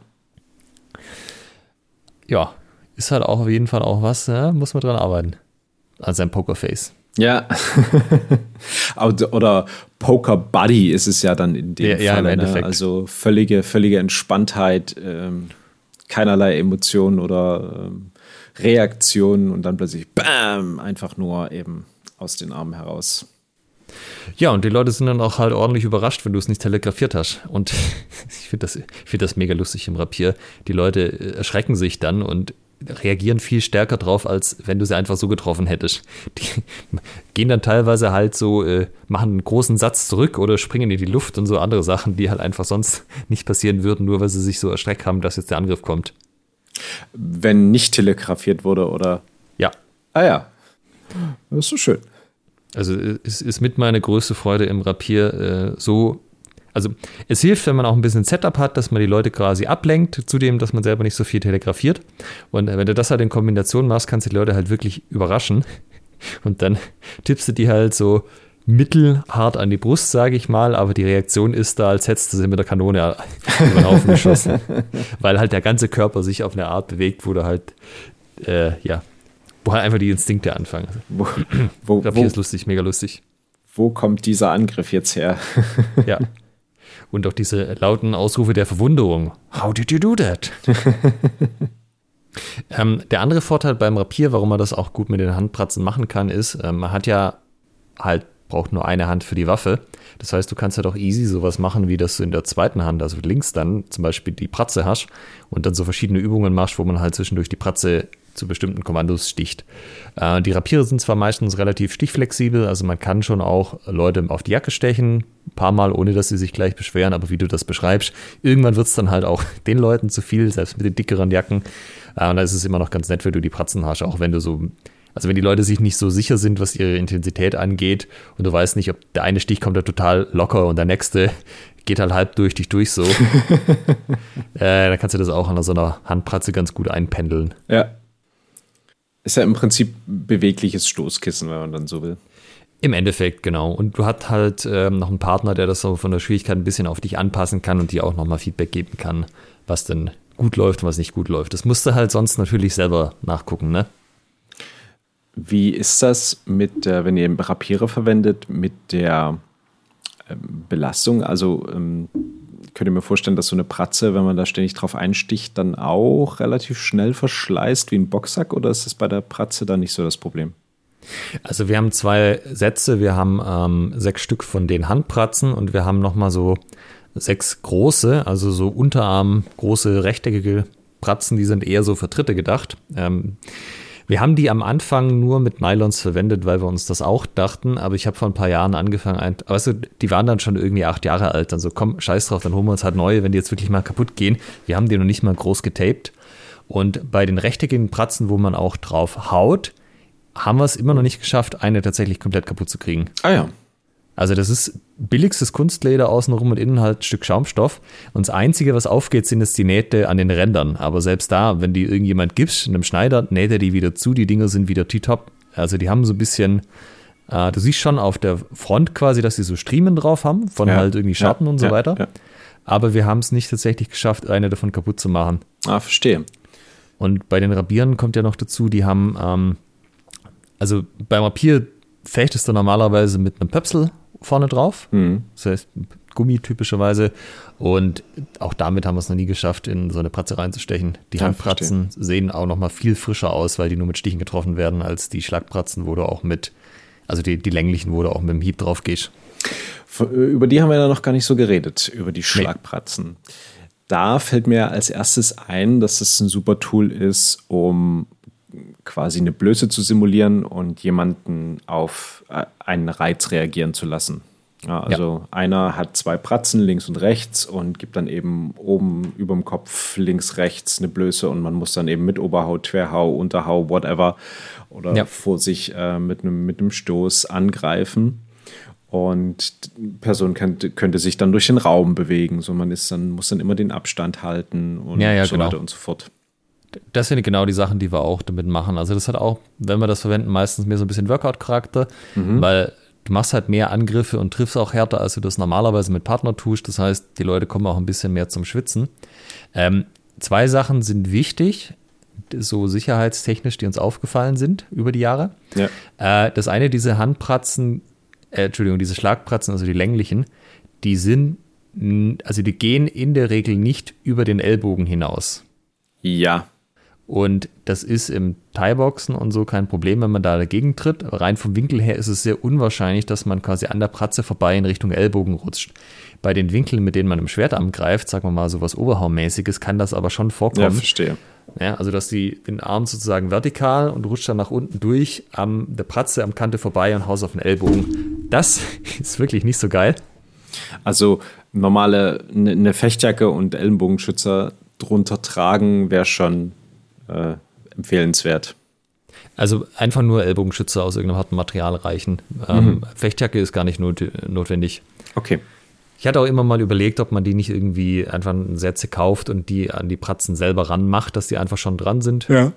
Ja, ist halt auch auf jeden Fall auch was, ja, muss man dran arbeiten. An seinem Pokerface. Ja. Oder Poker Buddy ist es ja dann in dem ja, Fall. Ja, im ne? Endeffekt. Also völlige, völlige Entspanntheit, ähm, keinerlei Emotionen oder ähm, Reaktionen und dann plötzlich BAM, einfach nur eben aus den Armen heraus. Ja, und die Leute sind dann auch halt ordentlich überrascht, wenn du es nicht telegrafiert hast. Und ich finde das, find das mega lustig im Rapier. Die Leute erschrecken sich dann und reagieren viel stärker drauf, als wenn du sie einfach so getroffen hättest. Die gehen dann teilweise halt so, äh, machen einen großen Satz zurück oder springen in die Luft und so andere Sachen, die halt einfach sonst nicht passieren würden, nur weil sie sich so erschreckt haben, dass jetzt der Angriff kommt. Wenn nicht telegrafiert wurde, oder? Ja. Ah ja. Das ist so schön. Also es ist mit meine größte Freude im Rapier äh, so also es hilft, wenn man auch ein bisschen Setup hat, dass man die Leute quasi ablenkt, zudem, dass man selber nicht so viel telegrafiert. Und wenn du das halt in Kombination machst, kannst du die Leute halt wirklich überraschen. Und dann tippst du die halt so mittelhart an die Brust, sage ich mal, aber die Reaktion ist da, als hättest du sie mit der Kanone über den Haufen geschossen. Weil halt der ganze Körper sich auf eine Art bewegt, wo du halt, äh, ja, wo halt einfach die Instinkte anfangen. Wo, wo, Rapier ist lustig, mega lustig. Wo kommt dieser Angriff jetzt her? ja. Und auch diese lauten Ausrufe der Verwunderung. How did you do that? ähm, der andere Vorteil beim Rapier, warum man das auch gut mit den Handpratzen machen kann, ist, äh, man hat ja halt, braucht nur eine Hand für die Waffe. Das heißt, du kannst halt auch easy sowas machen, wie dass du in der zweiten Hand, also links dann zum Beispiel die Pratze hast und dann so verschiedene Übungen machst, wo man halt zwischendurch die Pratze zu bestimmten Kommandos sticht. Äh, die Rapiere sind zwar meistens relativ stichflexibel, also man kann schon auch Leute auf die Jacke stechen, ein paar Mal, ohne dass sie sich gleich beschweren, aber wie du das beschreibst, irgendwann wird es dann halt auch den Leuten zu viel, selbst mit den dickeren Jacken. Äh, und da ist es immer noch ganz nett, wenn du die Pratzen hast, auch wenn du so also wenn die Leute sich nicht so sicher sind, was ihre Intensität angeht und du weißt nicht, ob der eine Stich kommt da total locker und der nächste geht halt halb durch dich durch so, äh, dann kannst du das auch an so einer Handpratze ganz gut einpendeln. Ja, ist ja im Prinzip bewegliches Stoßkissen, wenn man dann so will. Im Endeffekt, genau. Und du hast halt ähm, noch einen Partner, der das so von der Schwierigkeit ein bisschen auf dich anpassen kann und dir auch nochmal Feedback geben kann, was denn gut läuft und was nicht gut läuft. Das musst du halt sonst natürlich selber nachgucken, ne? Wie ist das mit der, wenn ihr Rapiere verwendet, mit der ähm, Belastung? Also ähm, könnte mir vorstellen, dass so eine Pratze, wenn man da ständig drauf einsticht, dann auch relativ schnell verschleißt wie ein Boxsack oder ist das bei der Pratze dann nicht so das Problem? Also wir haben zwei Sätze, wir haben ähm, sechs Stück von den Handpratzen und wir haben nochmal so sechs große, also so Unterarm große rechteckige Pratzen, die sind eher so für Dritte gedacht. Ähm, wir haben die am Anfang nur mit Nylons verwendet, weil wir uns das auch dachten, aber ich habe vor ein paar Jahren angefangen, weißt du, die waren dann schon irgendwie acht Jahre alt, dann so, komm, scheiß drauf, dann holen wir uns halt neue, wenn die jetzt wirklich mal kaputt gehen. Wir haben die noch nicht mal groß getaped. Und bei den rechteckigen Pratzen, wo man auch drauf haut, haben wir es immer noch nicht geschafft, eine tatsächlich komplett kaputt zu kriegen. Ah ja. Also das ist billigstes Kunstleder außenrum und innen halt ein Stück Schaumstoff. Und das Einzige, was aufgeht, sind jetzt die Nähte an den Rändern. Aber selbst da, wenn die irgendjemand gibst, einem Schneider, näht er die wieder zu. Die Dinger sind wieder T-Top. Also die haben so ein bisschen, äh, du siehst schon auf der Front quasi, dass sie so Striemen drauf haben, von ja, halt irgendwie Schatten ja, und so ja, weiter. Aber wir haben es nicht tatsächlich geschafft, eine davon kaputt zu machen. Ah, verstehe. Und bei den Rabieren kommt ja noch dazu, die haben, ähm, also beim Rapier fechtest du normalerweise mit einem Pöpsel vorne drauf. Mhm. Das heißt, Gummi typischerweise. Und auch damit haben wir es noch nie geschafft, in so eine Pratze reinzustechen. Die ja, Handpratzen verstehe. sehen auch noch mal viel frischer aus, weil die nur mit Stichen getroffen werden, als die Schlagpratzen, wo du auch mit, also die, die länglichen, wo du auch mit dem Hieb drauf gehst. Über die haben wir ja noch gar nicht so geredet, über die Schlagpratzen. Nee. Da fällt mir als erstes ein, dass es ein super Tool ist, um quasi eine Blöße zu simulieren und jemanden auf äh, einen Reiz reagieren zu lassen. Ja, also ja. einer hat zwei Pratzen links und rechts und gibt dann eben oben über dem Kopf links, rechts eine Blöße und man muss dann eben mit Oberhau, Querhau, Unterhau, whatever oder ja. vor sich äh, mit, einem, mit Stoß angreifen. Und die Person könnte, könnte sich dann durch den Raum bewegen. So man ist dann, muss dann immer den Abstand halten und so genau. weiter und so fort das sind genau die Sachen, die wir auch damit machen. Also das hat auch, wenn wir das verwenden, meistens mehr so ein bisschen Workout-Charakter, mhm. weil du machst halt mehr Angriffe und triffst auch härter, als du das normalerweise mit Partner tust. Das heißt, die Leute kommen auch ein bisschen mehr zum Schwitzen. Ähm, zwei Sachen sind wichtig, so sicherheitstechnisch, die uns aufgefallen sind über die Jahre. Ja. Äh, das eine, diese Handpratzen, äh, Entschuldigung, diese Schlagpratzen, also die länglichen, die sind, also die gehen in der Regel nicht über den Ellbogen hinaus. Ja, Und das ist im Thai-Boxen und so kein Problem, wenn man da dagegen tritt. Rein vom Winkel her ist es sehr unwahrscheinlich, dass man quasi an der Pratze vorbei in Richtung Ellbogen rutscht. Bei den Winkeln, mit denen man im Schwertarm greift, sagen wir mal so was Oberhaummäßiges, kann das aber schon vorkommen. Ja, verstehe. Ja, also dass die den Arm sozusagen vertikal und rutscht dann nach unten durch am der Pratze am Kante vorbei und haust auf den Ellbogen. Das ist wirklich nicht so geil. Also normale eine ne Fechtjacke und Ellenbogenschützer drunter tragen wäre schon äh, empfehlenswert. Also einfach nur Ellbogenschützer aus irgendeinem harten Material reichen. Ähm, mhm. Fechtjacke ist gar nicht not notwendig. Okay. Ich hatte auch immer mal überlegt, ob man die nicht irgendwie einfach Sätze kauft und die an die Pratzen selber ranmacht, dass die einfach schon dran sind. Ja.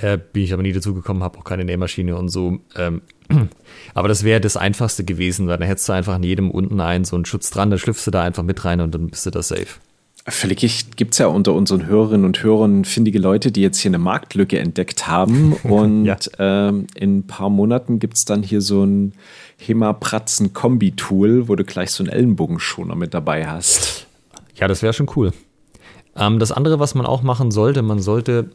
Äh, bin ich aber nie dazu gekommen, habe auch keine Nähmaschine und so. Ähm, aber das wäre das Einfachste gewesen, weil dann hättest du einfach an jedem unten einen so einen Schutz dran, dann schlüpfst du da einfach mit rein und dann bist du da safe. Vielleicht gibt es ja unter unseren Hörerinnen und Hörern findige Leute, die jetzt hier eine Marktlücke entdeckt haben. Und ja. ähm, in ein paar Monaten gibt es dann hier so ein Hema-Pratzen-Kombi-Tool, wo du gleich so einen Ellenbogenschoner mit dabei hast. Ja, das wäre schon cool. Ähm, das andere, was man auch machen sollte, man sollte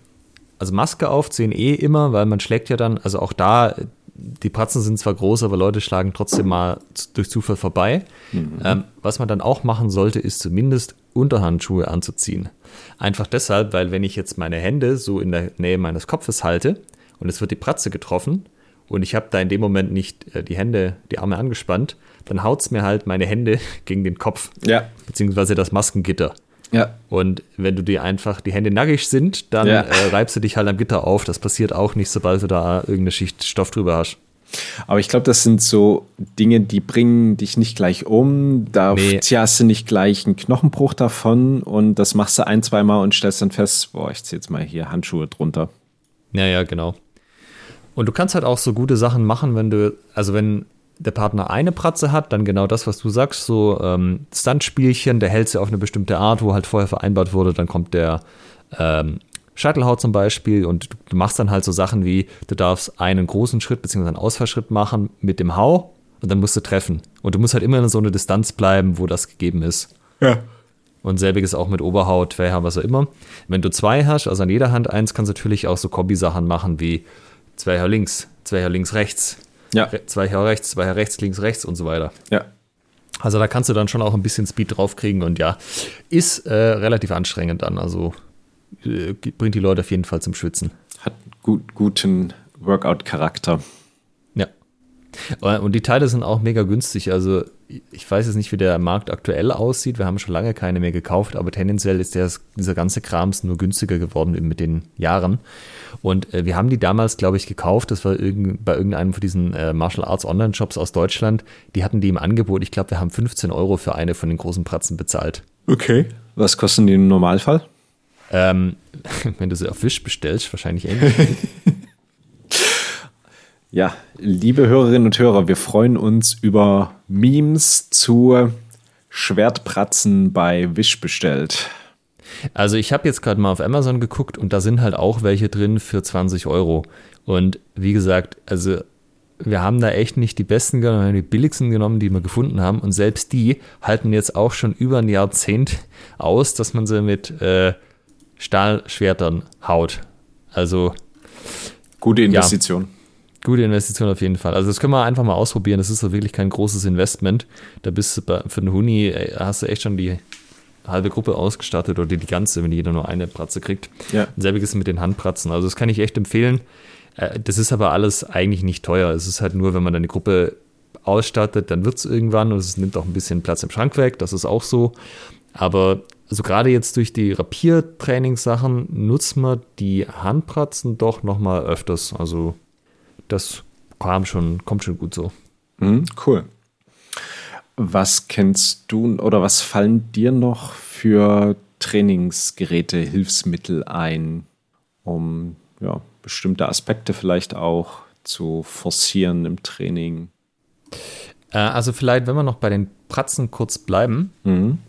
also Maske aufziehen eh immer, weil man schlägt ja dann, also auch da, die Pratzen sind zwar groß, aber Leute schlagen trotzdem mal durch Zufall vorbei. Mhm. Ähm, was man dann auch machen sollte, ist zumindest Unterhandschuhe anzuziehen. Einfach deshalb, weil wenn ich jetzt meine Hände so in der Nähe meines Kopfes halte und es wird die Pratze getroffen und ich habe da in dem Moment nicht äh, die Hände, die Arme angespannt, dann haut es mir halt meine Hände gegen den Kopf. Ja. Beziehungsweise das Maskengitter. Ja. Und wenn du dir einfach die Hände nackig sind, dann ja. äh, reibst du dich halt am Gitter auf. Das passiert auch nicht, sobald du da irgendeine Schicht Stoff drüber hast. Aber ich glaube, das sind so Dinge, die bringen dich nicht gleich um. Da nee. hast du nicht gleich einen Knochenbruch davon und das machst du ein, zwei Mal und stellst dann fest, boah, ich zieh jetzt mal hier Handschuhe drunter. Ja, ja, genau. Und du kannst halt auch so gute Sachen machen, wenn du, also wenn der Partner eine Pratze hat, dann genau das, was du sagst, so ähm, Stuntspielchen, der hält sie auf eine bestimmte Art, wo halt vorher vereinbart wurde, dann kommt der ähm, Scheitelhaut zum Beispiel und du machst dann halt so Sachen wie, du darfst einen großen Schritt bzw. einen Ausfallschritt machen mit dem Hau und dann musst du treffen. Und du musst halt immer in so eine Distanz bleiben, wo das gegeben ist. Ja. Und selbiges auch mit Oberhaut, Querhaar, was auch immer. Wenn du zwei hast, also an jeder Hand eins, kannst du natürlich auch so Kombi-Sachen machen wie zwei Haar links, zwei Haar links, rechts. Ja. Zwei Haar rechts, zwei Haar rechts, links, rechts und so weiter. Ja. Also da kannst du dann schon auch ein bisschen Speed draufkriegen und ja, ist äh, relativ anstrengend dann. Also äh, bringt die Leute auf jeden Fall zum Schwitzen. Hat gut, guten Workout-Charakter. Ja. Äh, und die Teile sind auch mega günstig. Also ich weiß jetzt nicht, wie der Markt aktuell aussieht. Wir haben schon lange keine mehr gekauft, aber tendenziell ist der, dieser ganze Krams nur günstiger geworden mit den Jahren. Und äh, wir haben die damals, glaube ich, gekauft. Das war irgend, bei irgendeinem von diesen äh, Martial Arts Online-Shops aus Deutschland. Die hatten die im Angebot. Ich glaube, wir haben 15 Euro für eine von den großen Pratzen bezahlt. Okay. Was kosten die im Normalfall? Ähm, wenn du sie auf Wisch bestellst, wahrscheinlich ähnlich. ja, liebe Hörerinnen und Hörer, wir freuen uns über Memes zu Schwertpratzen bei Wisch bestellt. Also ich habe jetzt gerade mal auf Amazon geguckt und da sind halt auch welche drin für 20 Euro. Und wie gesagt, also wir haben da echt nicht die besten genommen, wir haben die billigsten genommen, die wir gefunden haben. Und selbst die halten jetzt auch schon über ein Jahrzehnt aus, dass man sie mit äh, Stahlschwertern haut. Also. Gute Investition. Ja, gute Investition auf jeden Fall. Also das können wir einfach mal ausprobieren. Das ist so wirklich kein großes Investment. Da bist du bei, für den Huni, hast du echt schon die halbe Gruppe ausgestattet oder die ganze, wenn jeder nur eine Pratze kriegt. Ja. Selbiges mit den Handpratzen. Also das kann ich echt empfehlen. Äh, das ist aber alles eigentlich nicht teuer. Es ist halt nur, wenn man die Gruppe ausstattet, dann wird es irgendwann und es nimmt auch ein bisschen Platz im Schrank weg. Das ist auch so. Aber also gerade jetzt durch die Rapiertrainingssachen nutzt man die Handpratzen doch noch mal öfters. Also das kam schon, kommt schon gut so. Mhm, cool. Was kennst du oder was fallen dir noch für Trainingsgeräte, Hilfsmittel ein, um ja, bestimmte Aspekte vielleicht auch zu forcieren im Training? Äh, also vielleicht, wenn wir noch bei den Pratzen kurz bleiben. Mhm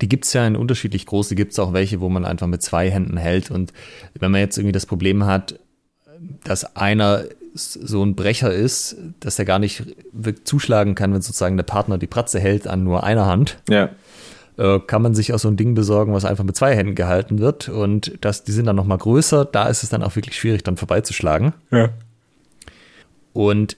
die gibt es ja in unterschiedlich groß. Die gibt es auch welche, wo man einfach mit zwei Händen hält. Und wenn man jetzt irgendwie das Problem hat, dass einer so ein Brecher ist, dass er gar nicht zuschlagen kann, wenn sozusagen der Partner die Pratze hält an nur einer Hand, ja. äh, kann man sich auch so ein Ding besorgen, was einfach mit zwei Händen gehalten wird. Und das, die sind dann nochmal größer. Da ist es dann auch wirklich schwierig, dann vorbeizuschlagen. Ja. Und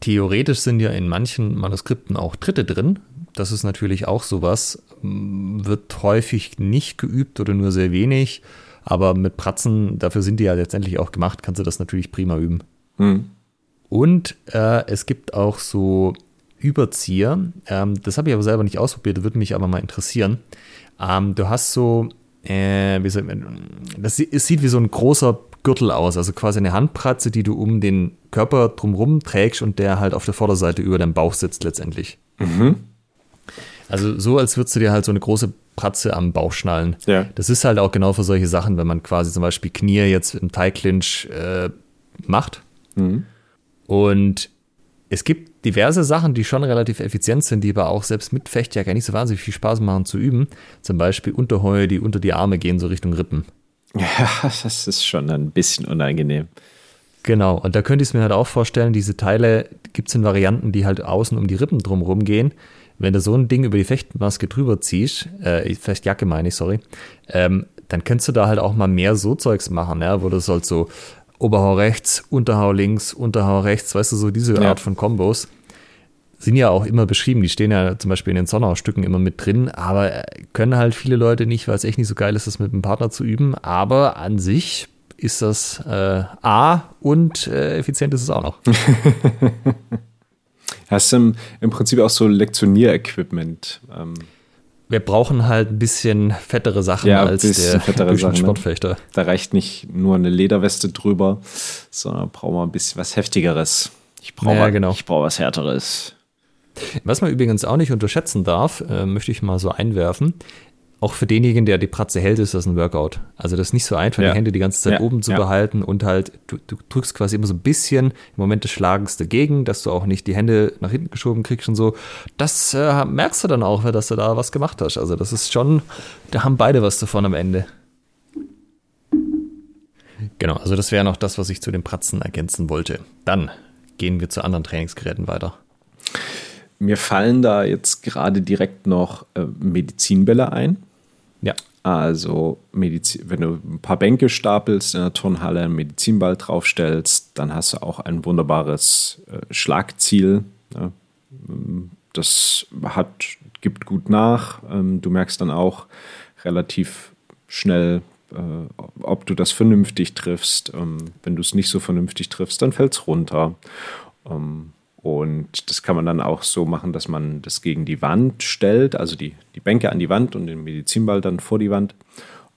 theoretisch sind ja in manchen Manuskripten auch Dritte drin. Das ist natürlich auch sowas. Wird häufig nicht geübt oder nur sehr wenig. Aber mit Pratzen, dafür sind die ja letztendlich auch gemacht, kannst du das natürlich prima üben. Hm. Und äh, es gibt auch so Überzieher. Ähm, das habe ich aber selber nicht ausprobiert, würde mich aber mal interessieren. Ähm, du hast so, äh, wie soll man, das es sieht wie so ein großer Gürtel aus, also quasi eine Handpratze, die du um den Körper drumherum trägst und der halt auf der Vorderseite über deinem Bauch sitzt letztendlich. Also so, als würdest du dir halt so eine große Pratze am Bauch schnallen. Ja. Das ist halt auch genau für solche Sachen, wenn man quasi zum Beispiel Knie jetzt im Thigh Clinch äh, macht. Und es gibt diverse Sachen, die schon relativ effizient sind, die aber auch selbst mit Fechtjacke nicht so wahnsinnig viel Spaß machen zu üben. Zum Beispiel Unterheuer, die unter die Arme gehen, so Richtung Rippen. Ja, das ist schon ein bisschen unangenehm. Genau, und da könnte ich es mir halt auch vorstellen, diese Teile gibt es in Varianten, die halt außen um die Rippen drumherum gehen. Wenn du so ein Ding über die Fechtmaske drüber ziehst, äh, Fechtjacke meine ich, sorry, ähm, dann könntest du da halt auch mal mehr so Zeugs machen, ja, wo du halt so Oberhau rechts, Unterhau links, Unterhau rechts, weißt du, so diese Ja. Art von Kombos. Sind ja auch immer beschrieben, die stehen ja zum Beispiel in den Sonnau-Stücken immer mit drin, aber äh, können halt viele Leute nicht, weil es echt nicht so geil ist, das mit einem Partner zu üben. Aber an sich ist das äh, A und äh, effizient ist es auch noch. Hast du im, im Prinzip auch so Lektionierequipment? Ähm, Wir brauchen halt ein bisschen fettere Sachen Ja, als der fettere Sachen, Sachen, ne? Sportfechter. da reicht nicht nur eine Lederweste drüber, sondern brauchen wir ein bisschen was Heftigeres. Ich brauche Ja, was, genau. ich brauche was Härteres. Was man übrigens auch nicht unterschätzen darf, äh, möchte ich mal so einwerfen. Auch für denjenigen, der die Pratze hält, ist das ein Workout. Also das ist nicht so einfach, Ja. die Hände die ganze Zeit Ja, oben zu ja. behalten und halt, du, du drückst quasi immer so ein bisschen im Moment des Schlagens dagegen, dass du auch nicht die Hände nach hinten geschoben kriegst und so. Das äh, merkst du dann auch, dass du da was gemacht hast. Also das ist schon, da haben beide was davon am Ende. Genau, also das wäre noch das, was ich zu den Pratzen ergänzen wollte. Dann gehen wir zu anderen Trainingsgeräten weiter. Mir fallen da jetzt gerade direkt noch äh, Medizinbälle ein. Ja, Also, Medizin, wenn du ein paar Bänke stapelst in der Turnhalle, einen Medizinball draufstellst, dann hast du auch ein wunderbares äh, Schlagziel. Ne? Ähm, Das hat, gibt gut nach. Ähm, du merkst dann auch relativ schnell, äh, ob du das vernünftig triffst. Ähm, wenn du es nicht so vernünftig triffst, dann fällt es runter. Ähm, und das kann man dann auch so machen, dass man das gegen die Wand stellt, also die, die Bänke an die Wand und den Medizinball dann vor die Wand.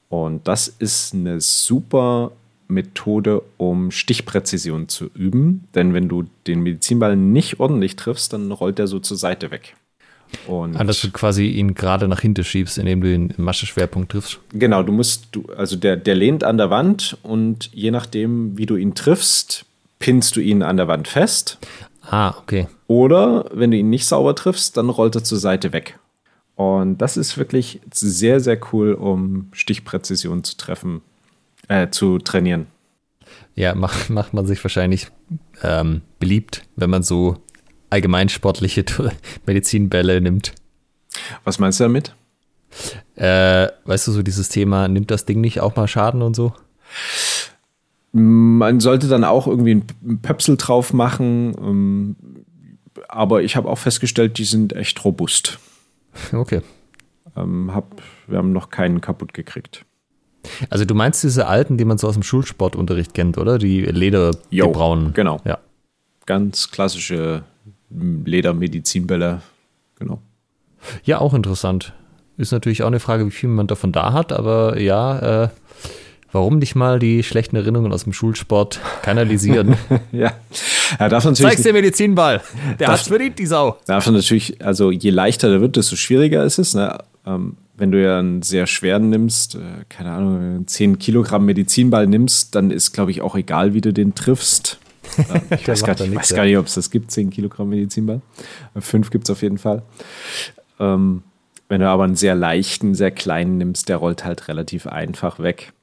Und das ist eine super Methode, um Stichpräzision zu üben. Denn wenn du den Medizinball nicht ordentlich triffst, dann rollt der so zur Seite weg. Und Ah, dass du quasi ihn gerade nach hinten schiebst, indem du den Mascheschwerpunkt triffst. Genau, du musst, du, also der, der lehnt an der Wand und je nachdem, wie du ihn triffst, pinnst du ihn an der Wand fest. Ah, okay. Oder wenn du ihn nicht sauber triffst, dann rollt er zur Seite weg. Und das ist wirklich sehr, sehr cool, um Stichpräzision zu treffen, äh, zu trainieren. Ja, macht, macht man sich wahrscheinlich ähm, beliebt, wenn man so allgemeinsportliche Medizinbälle nimmt. Was meinst du damit? Äh, weißt du, so dieses Thema, nimmt das Ding nicht auch mal Schaden und so? Man sollte dann auch irgendwie einen Pöpsel drauf machen, ähm, aber ich habe auch festgestellt, die sind echt robust. Okay. Ähm, hab, wir haben noch keinen kaputt gekriegt. Also du meinst diese alten, die man so aus dem Schulsportunterricht kennt, oder? Die Leder, die Jo, braunen. genau. Ja. Ganz klassische Ledermedizinbälle. Genau. Ja, auch interessant. Ist natürlich auch eine Frage, wie viel man davon da hat, aber ja, äh, warum nicht mal die schlechten Erinnerungen aus dem Schulsport kanalisieren? Ja. ja darf natürlich, Zeig's den Medizinball. Der Darf- hat's verdient, die Sau. darf natürlich, also je leichter der wird, desto schwieriger ist es. Ne? Ähm, wenn du ja einen sehr schweren nimmst, äh, keine Ahnung, einen 10 Kilogramm Medizinball nimmst, dann ist, glaube ich, auch egal, wie du den triffst. Äh, ich weiß, gar, ich weiß gar nicht, ob es das gibt, 10 Kilogramm Medizinball. Äh, Fünf gibt es auf jeden Fall. Ähm, wenn du aber einen sehr leichten, sehr kleinen nimmst, der rollt halt relativ einfach weg.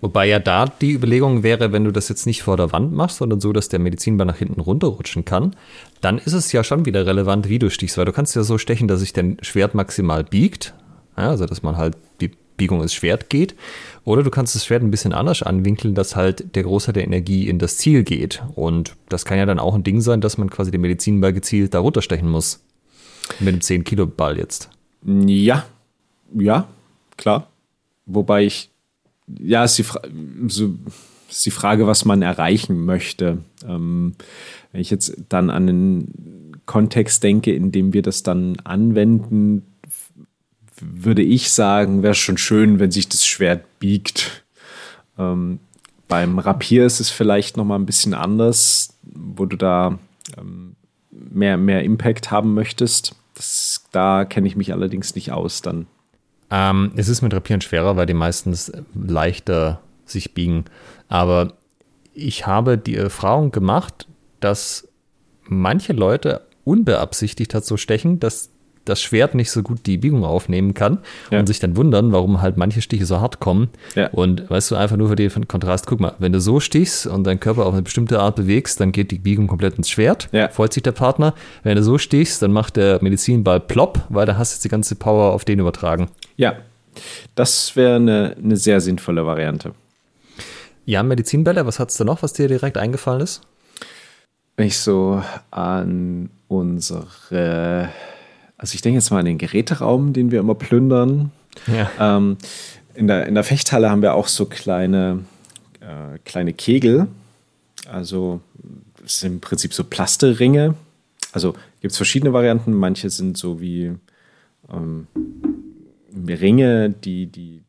Wobei ja da die Überlegung wäre, wenn du das jetzt nicht vor der Wand machst, sondern so, dass der Medizinball nach hinten runterrutschen kann, dann ist es ja schon wieder relevant, wie du stichst, weil du kannst ja so stechen, dass sich dein Schwert maximal biegt, ja, also dass man halt die Biegung ins Schwert geht, oder du kannst das Schwert ein bisschen anders anwinkeln, dass halt der Großteil der Energie in das Ziel geht. Und das kann ja dann auch ein Ding sein, dass man quasi den Medizinball gezielt da runterstechen muss. Mit einem 10 Kilo Ball jetzt. Ja, ja, klar. Wobei ich, ja, ist die, so, ist die Frage, was man erreichen möchte. Ähm, wenn ich jetzt dann an den Kontext denke, in dem wir das dann anwenden, würde ich sagen, wäre schon schön, wenn sich das Schwert biegt. Ähm, beim Rapier ist es vielleicht noch mal ein bisschen anders, wo du da ähm, mehr, mehr Impact haben möchtest. Das, da kenne ich mich allerdings nicht aus dann. Ähm, es ist mit Rapieren schwerer, weil die meistens leichter sich biegen. Aber ich habe die Erfahrung gemacht, dass manche Leute unbeabsichtigt so stechen, dass das Schwert nicht so gut die Biegung aufnehmen kann ja. und sich dann wundern, warum halt manche Stiche so hart kommen. Ja. Und weißt du, einfach nur für den Kontrast, guck mal, wenn du so stichst und deinen Körper auf eine bestimmte Art bewegst, dann geht die Biegung komplett ins Schwert, ja. freut sich der Partner. Wenn du so stichst, dann macht der Medizinball plopp, weil da hast du jetzt die ganze Power auf den übertragen. Ja, das wäre eine, eine sehr sinnvolle Variante. Ja, Medizinbälle, was hat es da noch, was dir direkt eingefallen ist? Wenn ich so an unsere also ich denke jetzt mal an den Geräteraum, den wir immer plündern. Ja. Ähm, in, der, in der Fechthalle haben wir auch so kleine, äh, kleine Kegel. Also es sind im Prinzip so Plasteringe. Also gibt es verschiedene Varianten. Manche sind so wie ähm, Ringe, die, die,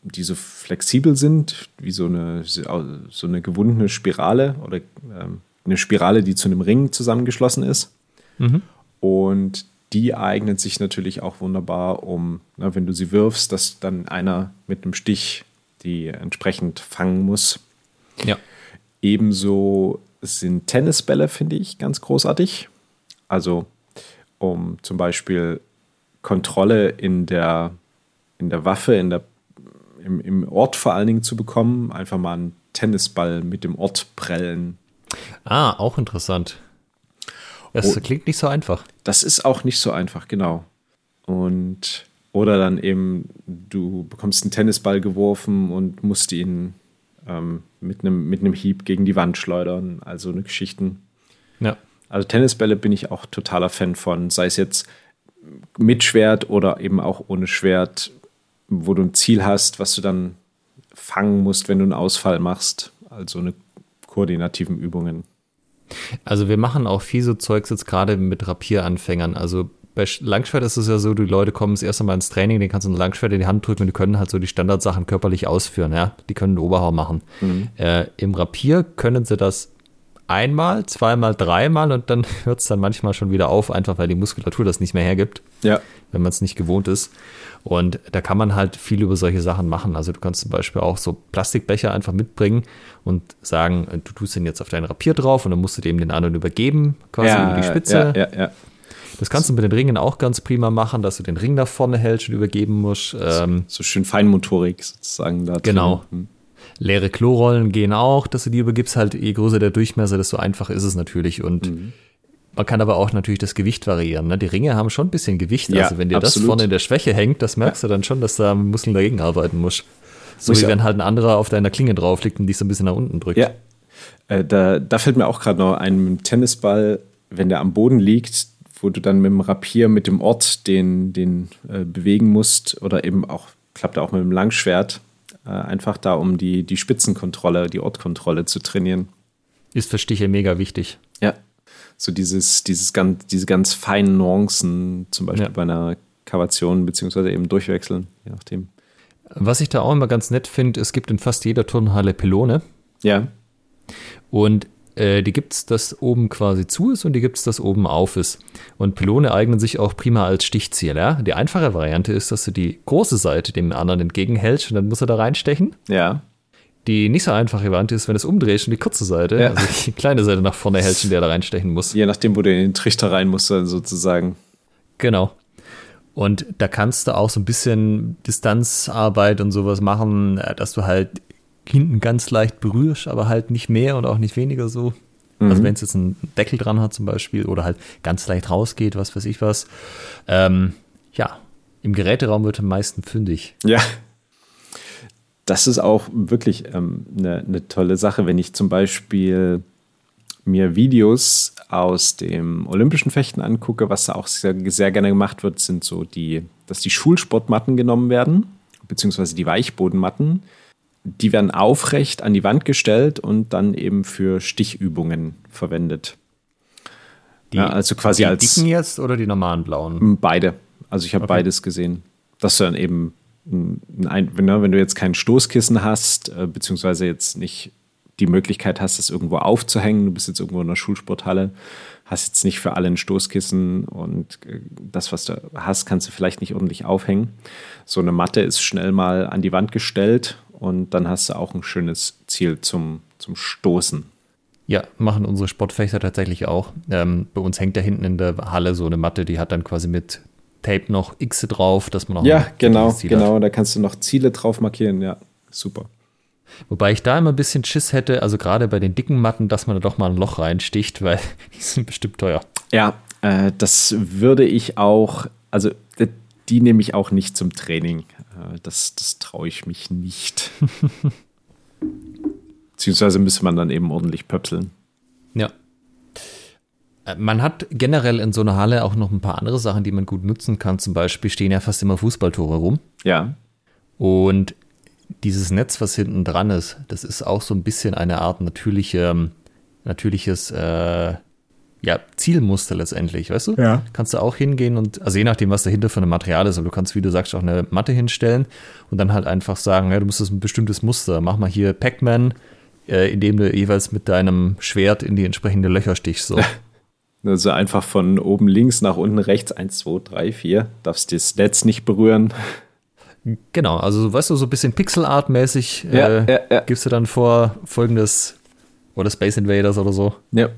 die so flexibel sind, wie so eine, so eine gewundene Spirale oder ähm, eine Spirale, die zu einem Ring zusammengeschlossen ist. Mhm. Und die eignet sich natürlich auch wunderbar, um, na, wenn du sie wirfst, dass dann einer mit einem Stich die entsprechend fangen muss. Ja. Ebenso sind Tennisbälle, finde ich, ganz großartig. Also, um zum Beispiel Kontrolle in der, in der Waffe, in der, im, im Ort vor allen Dingen zu bekommen, einfach mal einen Tennisball mit dem Ort prellen. Ah, auch interessant. Das oh, klingt nicht so einfach. Das ist auch nicht so einfach, genau. Und oder dann eben, du bekommst einen Tennisball geworfen und musst ihn ähm, mit einem mit Hieb gegen die Wand schleudern. Also eine Geschichten. Ja. Also Tennisbälle bin ich auch totaler Fan von, sei es jetzt mit Schwert oder eben auch ohne Schwert, wo du ein Ziel hast, was du dann fangen musst, wenn du einen Ausfall machst. Also eine koordinativen Übungen. Also wir machen auch viel so Zeugs jetzt gerade mit Rapieranfängern. Also bei Langschwert ist es ja so, die Leute kommen das erste Mal ins Training, den kannst du ein Langschwert in die Hand drücken und die können halt so die Standardsachen körperlich ausführen, ja. Die können den Oberhau machen. Mhm. Äh, Im Rapier können sie das einmal, zweimal, dreimal und dann hört es dann manchmal schon wieder auf, einfach weil die Muskulatur das nicht mehr hergibt. Ja. Wenn man es nicht gewohnt ist. Und da kann man halt viel über solche Sachen machen. Also du kannst zum Beispiel auch so Plastikbecher einfach mitbringen und sagen, du tust den jetzt auf dein Rapier drauf und dann musst du dem den anderen übergeben, quasi ja, über die Spitze. Ja, ja, ja. Das kannst du mit den Ringen auch ganz prima machen, dass du den Ring nach vorne hältst und übergeben musst. Ähm, so, schön Feinmotorik sozusagen da. Genau. Hm. Leere Klorollen gehen auch, dass du die übergibst. Halt, je größer der Durchmesser, desto einfacher ist es natürlich. Und mhm. Man kann aber auch natürlich das Gewicht variieren. Ne? Die Ringe haben schon ein bisschen Gewicht. Ja, also wenn dir absolut. das vorne in der Schwäche hängt, das merkst du dann schon, dass da Muskeln dagegen arbeiten musst. So Muss wie wenn halt ein anderer auf deiner Klinge drauf liegt und dich so ein bisschen nach unten drückt. Ja. Äh, da, da fällt mir auch gerade noch ein Tennisball, wenn der am Boden liegt, wo du dann mit dem Rapier, mit dem Ort den, den äh, bewegen musst oder eben auch, klappt auch mit dem Langschwert, einfach da, um die, die Spitzenkontrolle, die Ortkontrolle zu trainieren. Ist für Stiche mega wichtig. Ja so dieses, dieses ganz, diese ganz feinen Nuancen, zum Beispiel ja. bei einer Kavation, beziehungsweise eben durchwechseln, je nachdem. Was ich da auch immer ganz nett finde, es gibt in fast jeder Turnhalle Pylone. Ja. Und äh, die gibt es, das oben quasi zu ist und die gibt es, das oben auf ist. Und Pylone eignen sich auch prima als Stichziel. Ja? Die einfache Variante ist, dass du die große Seite dem anderen entgegenhältst und dann muss er da reinstechen. Ja. Die nicht so einfache Variante ist, wenn du es umdrehst und die kurze Seite, ja. also die kleine Seite nach vorne hältst und der da reinstechen muss. Je nachdem, wo du in den Trichter rein musst, sozusagen. Genau. Und da kannst du auch so ein bisschen Distanzarbeit und sowas machen, äh, dass du halt hinten ganz leicht berührst, aber halt nicht mehr und auch nicht weniger so. Mhm. Also wenn es jetzt einen Deckel dran hat zum Beispiel oder halt ganz leicht rausgeht, was weiß ich was. Ähm, ja, im Geräteraum wird am meisten fündig. Ja. Das ist auch wirklich ähm, eine, eine tolle Sache, wenn ich zum Beispiel mir Videos aus dem olympischen Fechten angucke, was da auch sehr, sehr gerne gemacht wird, sind so die, dass die Schulsportmatten genommen werden, beziehungsweise die Weichbodenmatten. Die werden aufrecht an die Wand gestellt und dann eben für Stichübungen verwendet. Die, ja, also quasi die als dicken jetzt oder die normalen blauen? beide. Also ich habe Okay. beides gesehen. Dass du dann eben, ein, wenn, ne, wenn du jetzt kein Stoßkissen hast, äh, beziehungsweise jetzt nicht die Möglichkeit hast, das irgendwo aufzuhängen, du bist jetzt irgendwo in einer Schulsporthalle, hast jetzt nicht für alle ein Stoßkissen und äh, das, was du hast, kannst du vielleicht nicht ordentlich aufhängen. So eine Matte ist schnell mal an die Wand gestellt und dann hast du auch ein schönes Ziel zum, zum Stoßen. Ja, machen unsere Sportfechter tatsächlich auch. Ähm, bei uns hängt da hinten in der Halle so eine Matte, die hat dann quasi mit Tape noch X drauf, dass man auch Ja, ein genau, Ziel hat. genau. Da kannst du noch Ziele drauf markieren. Ja, super. Wobei ich da immer ein bisschen Schiss hätte, also gerade bei den dicken Matten, dass man da doch mal ein Loch reinsticht, weil die sind bestimmt teuer. Ja, äh, das würde ich auch, also äh, die nehme ich auch nicht zum Training. Äh, das das traue ich mich nicht. Beziehungsweise müsste man dann eben ordentlich pöpseln. Ja. Äh, Man hat generell in so einer Halle auch noch ein paar andere Sachen, die man gut nutzen kann. Zum Beispiel stehen ja fast immer Fußballtore rum. Ja, Und dieses Netz, was hinten dran ist, das ist auch so ein bisschen eine Art natürliche, natürliches äh, ja, Zielmuster letztendlich, weißt du? Ja. Kannst du auch hingehen und, also je nachdem, was dahinter für ein Material ist, aber du kannst, wie du sagst, auch eine Matte hinstellen und dann halt einfach sagen, ja, du musst das ein bestimmtes Muster, mach mal hier Pac-Man, äh, indem du jeweils mit deinem Schwert in die entsprechende Löcher stichst, so. also einfach von oben links nach unten rechts, eins, zwei, drei, vier. Darfst das Netz nicht berühren. Genau, also weißt du, so ein bisschen Pixel-Art-mäßig Ja, äh, ja, ja. gibst du dann vor folgendes oder Space Invaders oder so. Ja,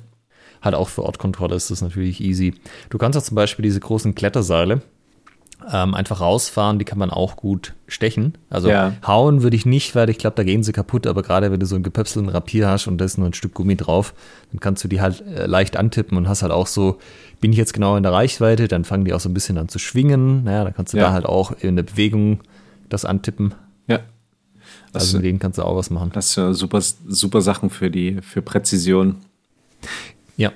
Halt auch für Ortkontrolle ist das natürlich easy. Du kannst auch zum Beispiel diese großen Kletterseile ähm, einfach rausfahren, die kann man auch gut stechen. Also Ja. hauen würde ich nicht, weil ich glaube, da gehen sie kaputt, aber gerade wenn du so einen gepöpselten Rapier hast und da ist nur ein Stück Gummi drauf, dann kannst du die halt äh, leicht antippen und hast halt auch so, bin ich jetzt genau in der Reichweite, dann fangen die auch so ein bisschen an zu schwingen. Naja, dann kannst du Ja. da halt auch in der Bewegung das antippen. ja. Also Das, mit denen kannst du auch was machen. das sind super, super Sachen für die für Präzision. Ja.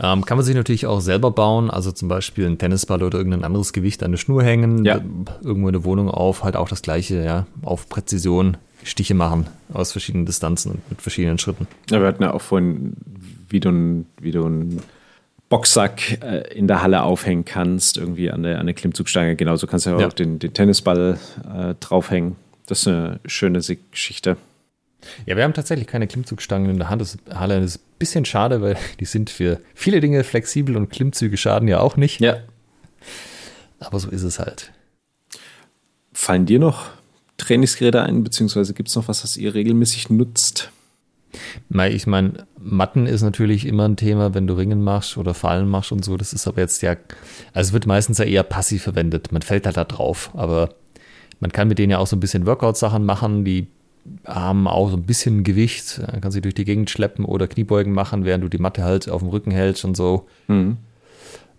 Ähm, kann man sich natürlich auch selber bauen, also zum Beispiel einen Tennisball oder irgendein anderes Gewicht an eine Schnur hängen, Ja. irgendwo in der Wohnung auf, halt auch das gleiche, ja, auf Präzision Stiche machen aus verschiedenen Distanzen und mit verschiedenen Schritten. Ja, wir hatten ja auch vorhin, wie du, ein- wie du einen Boxsack äh, in der Halle aufhängen kannst, irgendwie an der, an der Klimmzugstange. Genauso kannst du ja, Ja. auch den, den Tennisball äh, draufhängen. Das ist eine schöne Geschichte. Ja, wir haben tatsächlich keine Klimmzugstangen in der Hand. Das ist, Halle das ist ein bisschen schade, weil die sind für viele Dinge flexibel und Klimmzüge schaden ja auch nicht. Ja. Aber so ist es halt. Fallen dir noch Trainingsgeräte ein, beziehungsweise gibt es noch was, was ihr regelmäßig nutzt? Ich meine, Matten ist natürlich immer ein Thema, wenn du Ringen machst oder Fallen machst und so. Das ist aber jetzt ja, also es wird meistens ja eher passiv verwendet. Man fällt halt da drauf. Aber man kann mit denen ja auch so ein bisschen Workout-Sachen machen, die haben auch so ein bisschen Gewicht. Man kann sie durch die Gegend schleppen oder Kniebeugen machen, während du die Matte halt auf dem Rücken hältst und so. Mhm.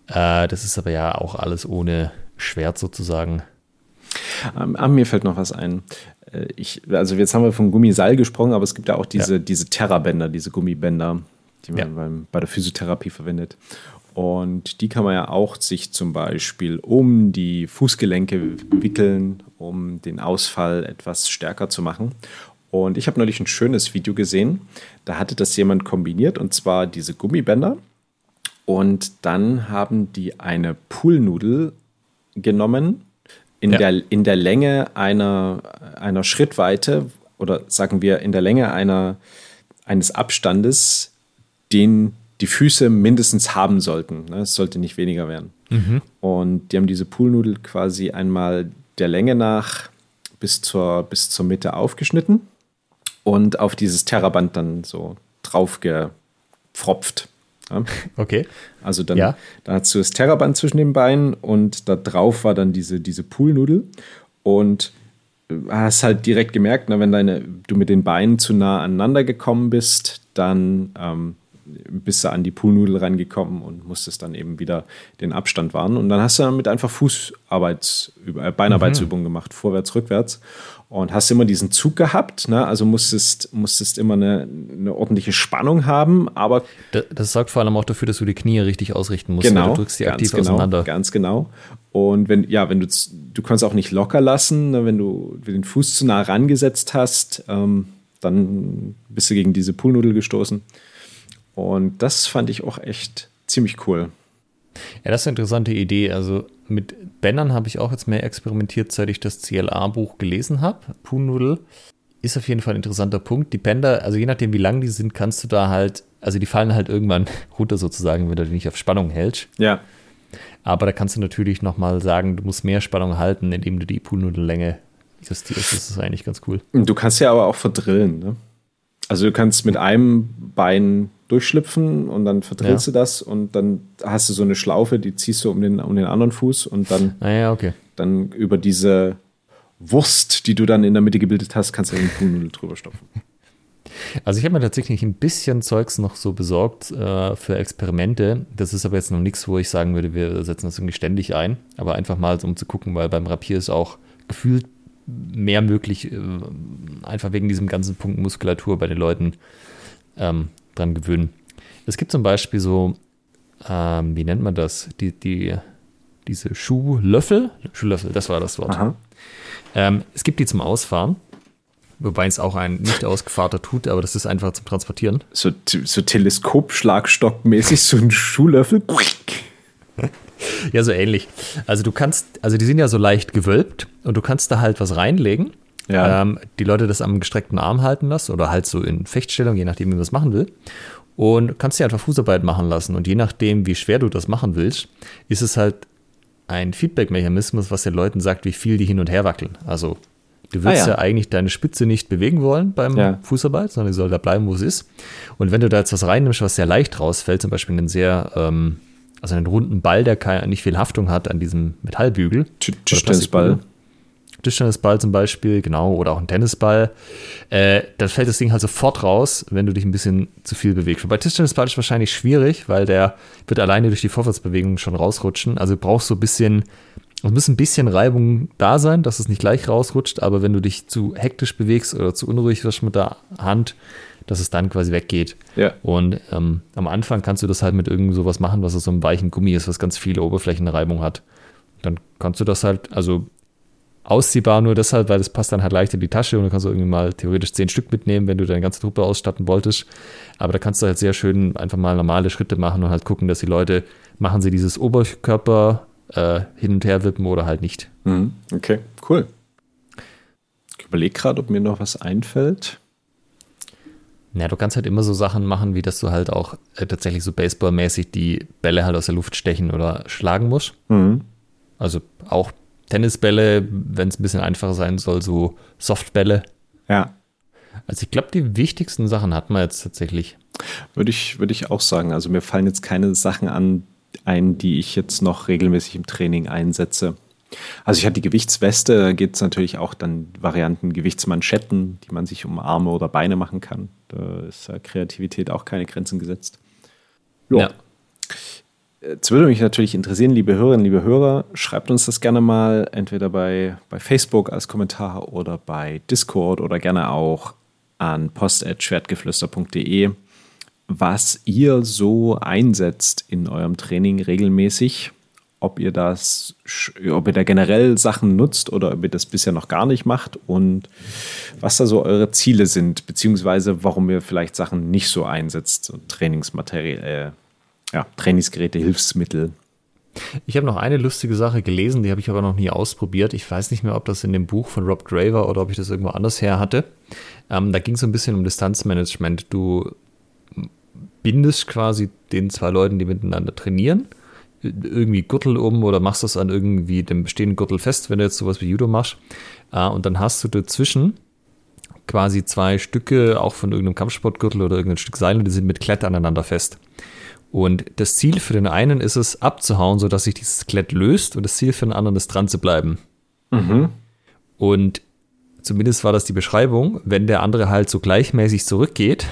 Äh, das ist aber ja auch alles ohne Schwert sozusagen. Ähm, ah, mir fällt noch was ein. Äh, Ich, also jetzt haben wir von Gummiseil gesprochen, aber es gibt ja auch diese, diese Terrabänder, diese Gummibänder, die man Ja. beim, bei der Physiotherapie verwendet. Und die kann man ja auch sich zum Beispiel um die Fußgelenke wickeln, um den Ausfall etwas stärker zu machen. Und ich habe neulich ein schönes Video gesehen. Da hatte das jemand kombiniert und zwar diese Gummibänder. Und dann haben die eine Poolnudel genommen in, Ja. der, in der Länge einer, einer Schrittweite oder sagen wir in der Länge einer, eines Abstandes, den die Füße mindestens haben sollten. Ne? Es sollte nicht weniger werden. Und die haben diese Poolnudel quasi einmal der Länge nach bis zur, bis zur Mitte aufgeschnitten und auf dieses Terraband dann so drauf gefropft. Ja? Okay. Also dann, Ja. da hast du das Terraband zwischen den Beinen und da drauf war dann diese, diese Poolnudel. Und hast halt direkt gemerkt, ne, wenn deine, du mit den Beinen zu nah aneinander gekommen bist, dann ähm, bist du an die Poolnudel rangekommen und musstest dann eben wieder den Abstand wahren. Und dann hast du damit einfach Fußarbeits, äh, Beinarbeitsübungen mhm. gemacht, vorwärts, rückwärts. Und hast immer diesen Zug gehabt, ne? also musstest, musstest immer eine, eine ordentliche Spannung haben, aber. Das, das, sorgt vor allem auch dafür, dass du die Knie richtig ausrichten musst. Genau. Du drückst die aktiv genau, auseinander. Ganz genau. Und wenn, ja, wenn du, du kannst auch nicht locker lassen, ne? wenn du den Fuß zu nah rangesetzt hast, ähm, dann bist du gegen diese Poolnudel gestoßen. Und das fand ich auch echt ziemlich cool. Ja, das ist eine interessante Idee. Also mit Bändern habe ich auch jetzt mehr experimentiert, seit ich das CLA-Buch gelesen habe. Poolnudel ist auf jeden Fall ein interessanter Punkt. Die Bänder, also je nachdem, wie lang die sind, kannst du da halt, also die fallen halt irgendwann runter sozusagen, wenn du die nicht auf Spannung hältst. Ja. Aber da kannst du natürlich nochmal sagen, du musst mehr Spannung halten, indem du die Poolnudellänge justierst. Das ist eigentlich ganz cool. Du kannst ja aber auch verdrillen. Ne? Also du kannst mit einem Bein durchschlüpfen und dann verdrillst ja. du das und dann hast du so eine Schlaufe, die ziehst du um den, um den anderen Fuß und dann, ah ja, okay. dann über diese Wurst, die du dann in der Mitte gebildet hast, kannst du den Poolnudel drüber stopfen. Also ich habe mir tatsächlich ein bisschen Zeugs noch so besorgt äh, für Experimente. Das ist aber jetzt noch nichts, wo ich sagen würde, wir setzen das irgendwie ständig ein. Aber einfach mal, um zu gucken, weil beim Rapier ist auch gefühlt mehr möglich, äh, einfach wegen diesem ganzen Punkt Muskulatur bei den Leuten ähm, dran gewöhnen. Es gibt zum Beispiel so, ähm, wie nennt man das? Die, die, diese Schuhlöffel. Schuhlöffel, das war das Wort. Ähm, es gibt die zum Ausfahren. Wobei es auch ein nicht ausgefahrter tut, aber das ist einfach zum Transportieren. So, so Teleskopschlagstockmäßig, so ein Schuhlöffel. ja, so ähnlich. Also du kannst, also die sind ja so leicht gewölbt und du kannst da halt was reinlegen. Ja. Ähm, die Leute das am gestreckten Arm halten lassen oder halt so in Fechtstellung, je nachdem, wie man das machen will. Und kannst dir einfach Fußarbeit machen lassen. Und je nachdem, wie schwer du das machen willst, ist es halt ein Feedback-Mechanismus, was den Leuten sagt, wie viel die hin und her wackeln. Also du willst ah, ja. ja. eigentlich deine Spitze nicht bewegen wollen beim ja. Fußarbeit, sondern die soll da bleiben, wo sie ist. Und wenn du da jetzt was reinnimmst, was sehr leicht rausfällt, zum Beispiel einen sehr ähm, also einen runden Ball, der keine, nicht viel Haftung hat an diesem Metallbügel. Tischtennisball. Tischtennisball zum Beispiel, genau, oder auch ein Tennisball. Äh, dann fällt das Ding halt sofort raus, wenn du dich ein bisschen zu viel bewegst. Und bei Tischtennisball ist es wahrscheinlich schwierig, weil der wird alleine durch die Vorwärtsbewegung schon rausrutschen. Also brauchst du ein bisschen, es muss ein bisschen Reibung da sein, dass es nicht gleich rausrutscht, aber wenn du dich zu hektisch bewegst oder zu unruhig wirst mit der Hand, dass es dann quasi weggeht. Ja. Und ähm, am Anfang kannst du das halt mit irgend sowas machen, was so einem weichen Gummi ist, was ganz viele Oberflächenreibung hat. Dann kannst du das halt, also ausziehbar nur deshalb, weil das passt dann halt leicht in die Tasche und du kannst irgendwie mal theoretisch zehn Stück mitnehmen, wenn du deine ganze Truppe ausstatten wolltest. Aber da kannst du halt sehr schön einfach mal normale Schritte machen und halt gucken, dass die Leute, machen sie dieses Oberkörper äh, hin und her wippen oder halt nicht. Mhm. Okay, cool. Ich überlege gerade, ob mir noch was einfällt. Ja, du kannst halt immer so Sachen machen, wie dass du halt auch äh, tatsächlich so baseballmäßig die Bälle halt aus der Luft stechen oder schlagen musst. Mhm. Also auch Tennisbälle, wenn es ein bisschen einfacher sein soll, so Softbälle. Ja. Also ich glaube, die wichtigsten Sachen hat man jetzt tatsächlich. Würde ich, würde ich auch sagen. Also mir fallen jetzt keine Sachen an, ein, die ich jetzt noch regelmäßig im Training einsetze. Also ich hatte die Gewichtsweste, da geht es natürlich auch dann Varianten Gewichtsmanschetten, die man sich um Arme oder Beine machen kann. Da ist ja Kreativität auch keine Grenzen gesetzt. Jo. Ja. Jetzt würde mich natürlich interessieren, liebe Hörerinnen, liebe Hörer, schreibt uns das gerne mal entweder bei, bei Facebook als Kommentar oder bei Discord oder gerne auch an post.schwertgeflüster.de, was ihr so einsetzt in eurem Training regelmäßig ob ihr das, ob ihr da generell Sachen nutzt oder ob ihr das bisher noch gar nicht macht und was da so eure Ziele sind, beziehungsweise warum ihr vielleicht Sachen nicht so einsetzt, so Trainingsmaterial, äh, ja, Trainingsgeräte, Hilfsmittel. Ich habe noch eine lustige Sache gelesen, die habe ich aber noch nie ausprobiert. Ich weiß nicht mehr, ob das in dem Buch von Rob Draver oder ob ich das irgendwo anders her hatte. Ähm, da ging es so ein bisschen um Distanzmanagement. Du bindest quasi den zwei Leuten, die miteinander trainieren, irgendwie Gürtel um oder machst das an irgendwie dem bestehenden Gürtel fest, wenn du jetzt sowas wie Judo machst. Äh, und dann hast du dazwischen quasi zwei Stücke, auch von irgendeinem Kampfsportgürtel oder irgendein Stück Seil, die sind mit Klett aneinander fest. Und das Ziel für den einen ist es, abzuhauen, sodass sich dieses Klett löst und das Ziel für den anderen ist, dran zu bleiben. Mhm. Und zumindest war das die Beschreibung, wenn der andere halt so gleichmäßig zurückgeht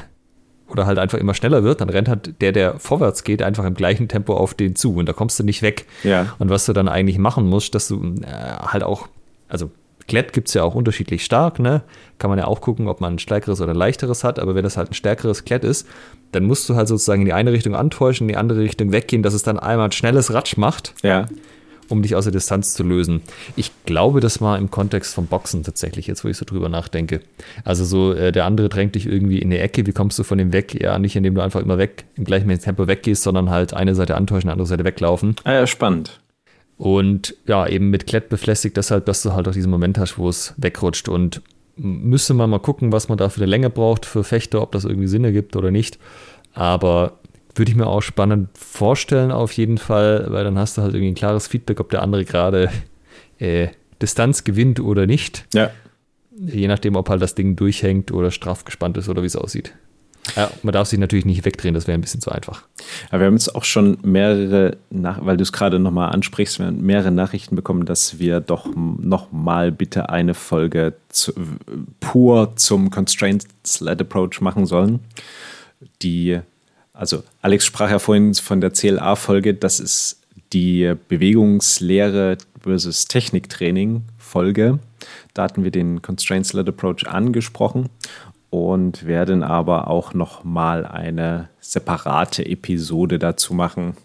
oder halt einfach immer schneller wird, dann rennt halt der, der vorwärts geht, einfach im gleichen Tempo auf den zu und da kommst du nicht weg. Ja. Und was du dann eigentlich machen musst, dass du äh, halt auch, also Klett gibt es ja auch unterschiedlich stark, ne? Kann man ja auch gucken, ob man ein stärkeres oder leichteres hat, aber wenn das halt ein stärkeres Klett ist, dann musst du halt sozusagen in die eine Richtung antäuschen, in die andere Richtung weggehen, dass es dann einmal ein schnelles Ratsch macht. Ja um dich aus der Distanz zu lösen. Ich glaube, das war im Kontext vom Boxen tatsächlich, jetzt wo ich so drüber nachdenke. Also so, äh, der andere drängt dich irgendwie in die Ecke, wie kommst du von dem weg? Ja, nicht indem du einfach immer weg, im gleichen Tempo weggehst, sondern halt eine Seite antäuschen, andere Seite weglaufen. Ah ja, spannend. Und ja, eben mit Klett befestigt deshalb, dass du halt auch diesen Moment hast, wo es wegrutscht. Und müsste man mal gucken, was man da für eine Länge braucht für Fechter, ob das irgendwie Sinn ergibt oder nicht. Aber würde ich mir auch spannend vorstellen, auf jeden Fall, weil dann hast du halt irgendwie ein klares Feedback, ob der andere gerade äh, Distanz gewinnt oder nicht. Ja. Je nachdem, ob halt das Ding durchhängt oder straff gespannt ist oder wie es aussieht. Ja, man darf sich natürlich nicht wegdrehen, das wäre ein bisschen zu einfach. Aber wir haben jetzt auch schon mehrere, nach weil du es gerade nochmal ansprichst, wir haben mehrere Nachrichten bekommen, dass wir doch nochmal bitte eine Folge zu, pur zum Constraints-Led Approach machen sollen. Die also Alex sprach ja vorhin von der CLA-Folge, das ist die Bewegungslehre versus Techniktraining-Folge. Da hatten wir den Constraints-Led Approach angesprochen und werden aber auch noch mal eine separate Episode dazu machen.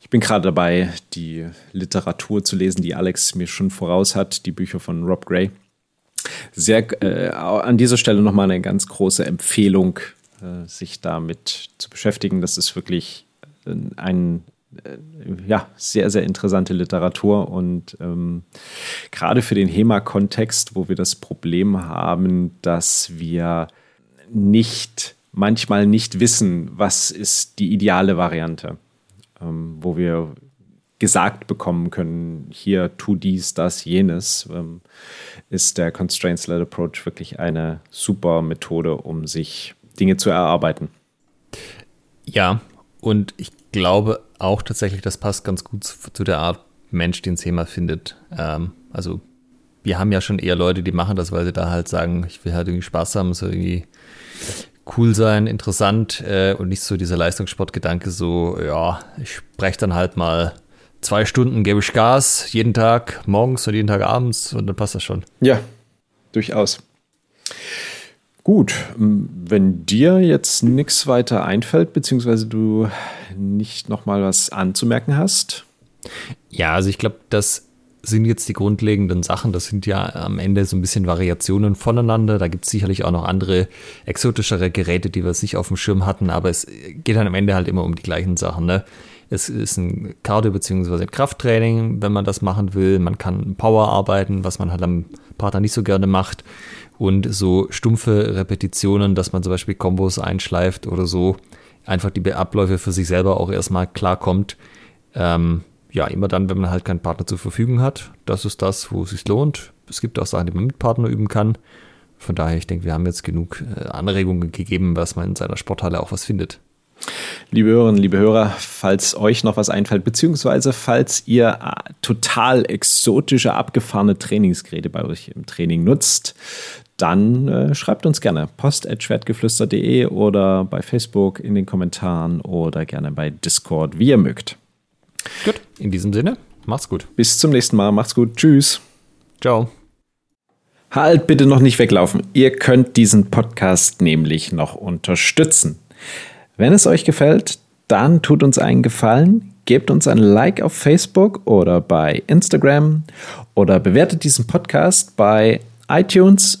Ich bin gerade dabei, die Literatur zu lesen, die Alex mir schon voraus hat, die Bücher von Rob Gray. Sehr äh, an dieser Stelle noch mal eine ganz große Empfehlung äh, sich damit zu beschäftigen. Das ist wirklich äh, ein ja, sehr, sehr interessante Literatur und ähm, gerade für den HEMA-Kontext, wo wir das Problem haben, dass wir nicht, manchmal nicht wissen, was ist die ideale Variante, ähm, wo wir gesagt bekommen können, hier tu dies, das, jenes, ähm, ist der Constraints-Led Approach wirklich eine super Methode, um sich Dinge zu erarbeiten. Ja, und ich glaube auch tatsächlich, das passt ganz gut zu der Art Mensch, den Thema findet. Ähm, also wir haben ja schon eher Leute, die machen das, weil sie da halt sagen, ich will halt irgendwie Spaß haben, so irgendwie cool sein, interessant äh, und nicht so dieser Leistungssportgedanke, so, ja, ich spreche dann halt mal zwei Stunden, gebe ich Gas, jeden Tag morgens und jeden Tag abends und dann passt das schon. Ja, durchaus. Gut, wenn dir jetzt nichts weiter einfällt, beziehungsweise du nicht nochmal was anzumerken hast. Ja, also ich glaube, das sind jetzt die grundlegenden Sachen. Das sind ja am Ende so ein bisschen Variationen voneinander. Da gibt es sicherlich auch noch andere exotischere Geräte, die wir nicht auf dem Schirm hatten, aber es geht dann am Ende halt immer um die gleichen Sachen. Ne? Es ist ein Cardio- bzw. Krafttraining, wenn man das machen will. Man kann Power arbeiten, was man halt am Partner nicht so gerne macht und so stumpfe Repetitionen, dass man zum Beispiel Kombos einschleift oder so, einfach die Abläufe für sich selber auch erstmal klarkommt. Ähm, ja, immer dann, wenn man halt keinen Partner zur Verfügung hat. Das ist das, wo es sich lohnt. Es gibt auch Sachen, die man mit Partner üben kann. Von daher, ich denke, wir haben jetzt genug äh, Anregungen gegeben, was man in seiner Sporthalle auch was findet. Liebe Hörerinnen, liebe Hörer, falls euch noch was einfällt, beziehungsweise falls ihr äh, total exotische, abgefahrene Trainingsgeräte bei euch im Training nutzt, dann äh, schreibt uns gerne post.schwertgeflüster.de oder bei Facebook in den Kommentaren oder gerne bei Discord, wie ihr mögt. Gut, in diesem Sinne, macht's gut. Bis zum nächsten Mal, macht's gut, tschüss. Ciao. Halt bitte noch nicht weglaufen. Ihr könnt diesen Podcast nämlich noch unterstützen. Wenn es euch gefällt, dann tut uns einen Gefallen, gebt uns ein Like auf Facebook oder bei Instagram oder bewertet diesen Podcast bei iTunes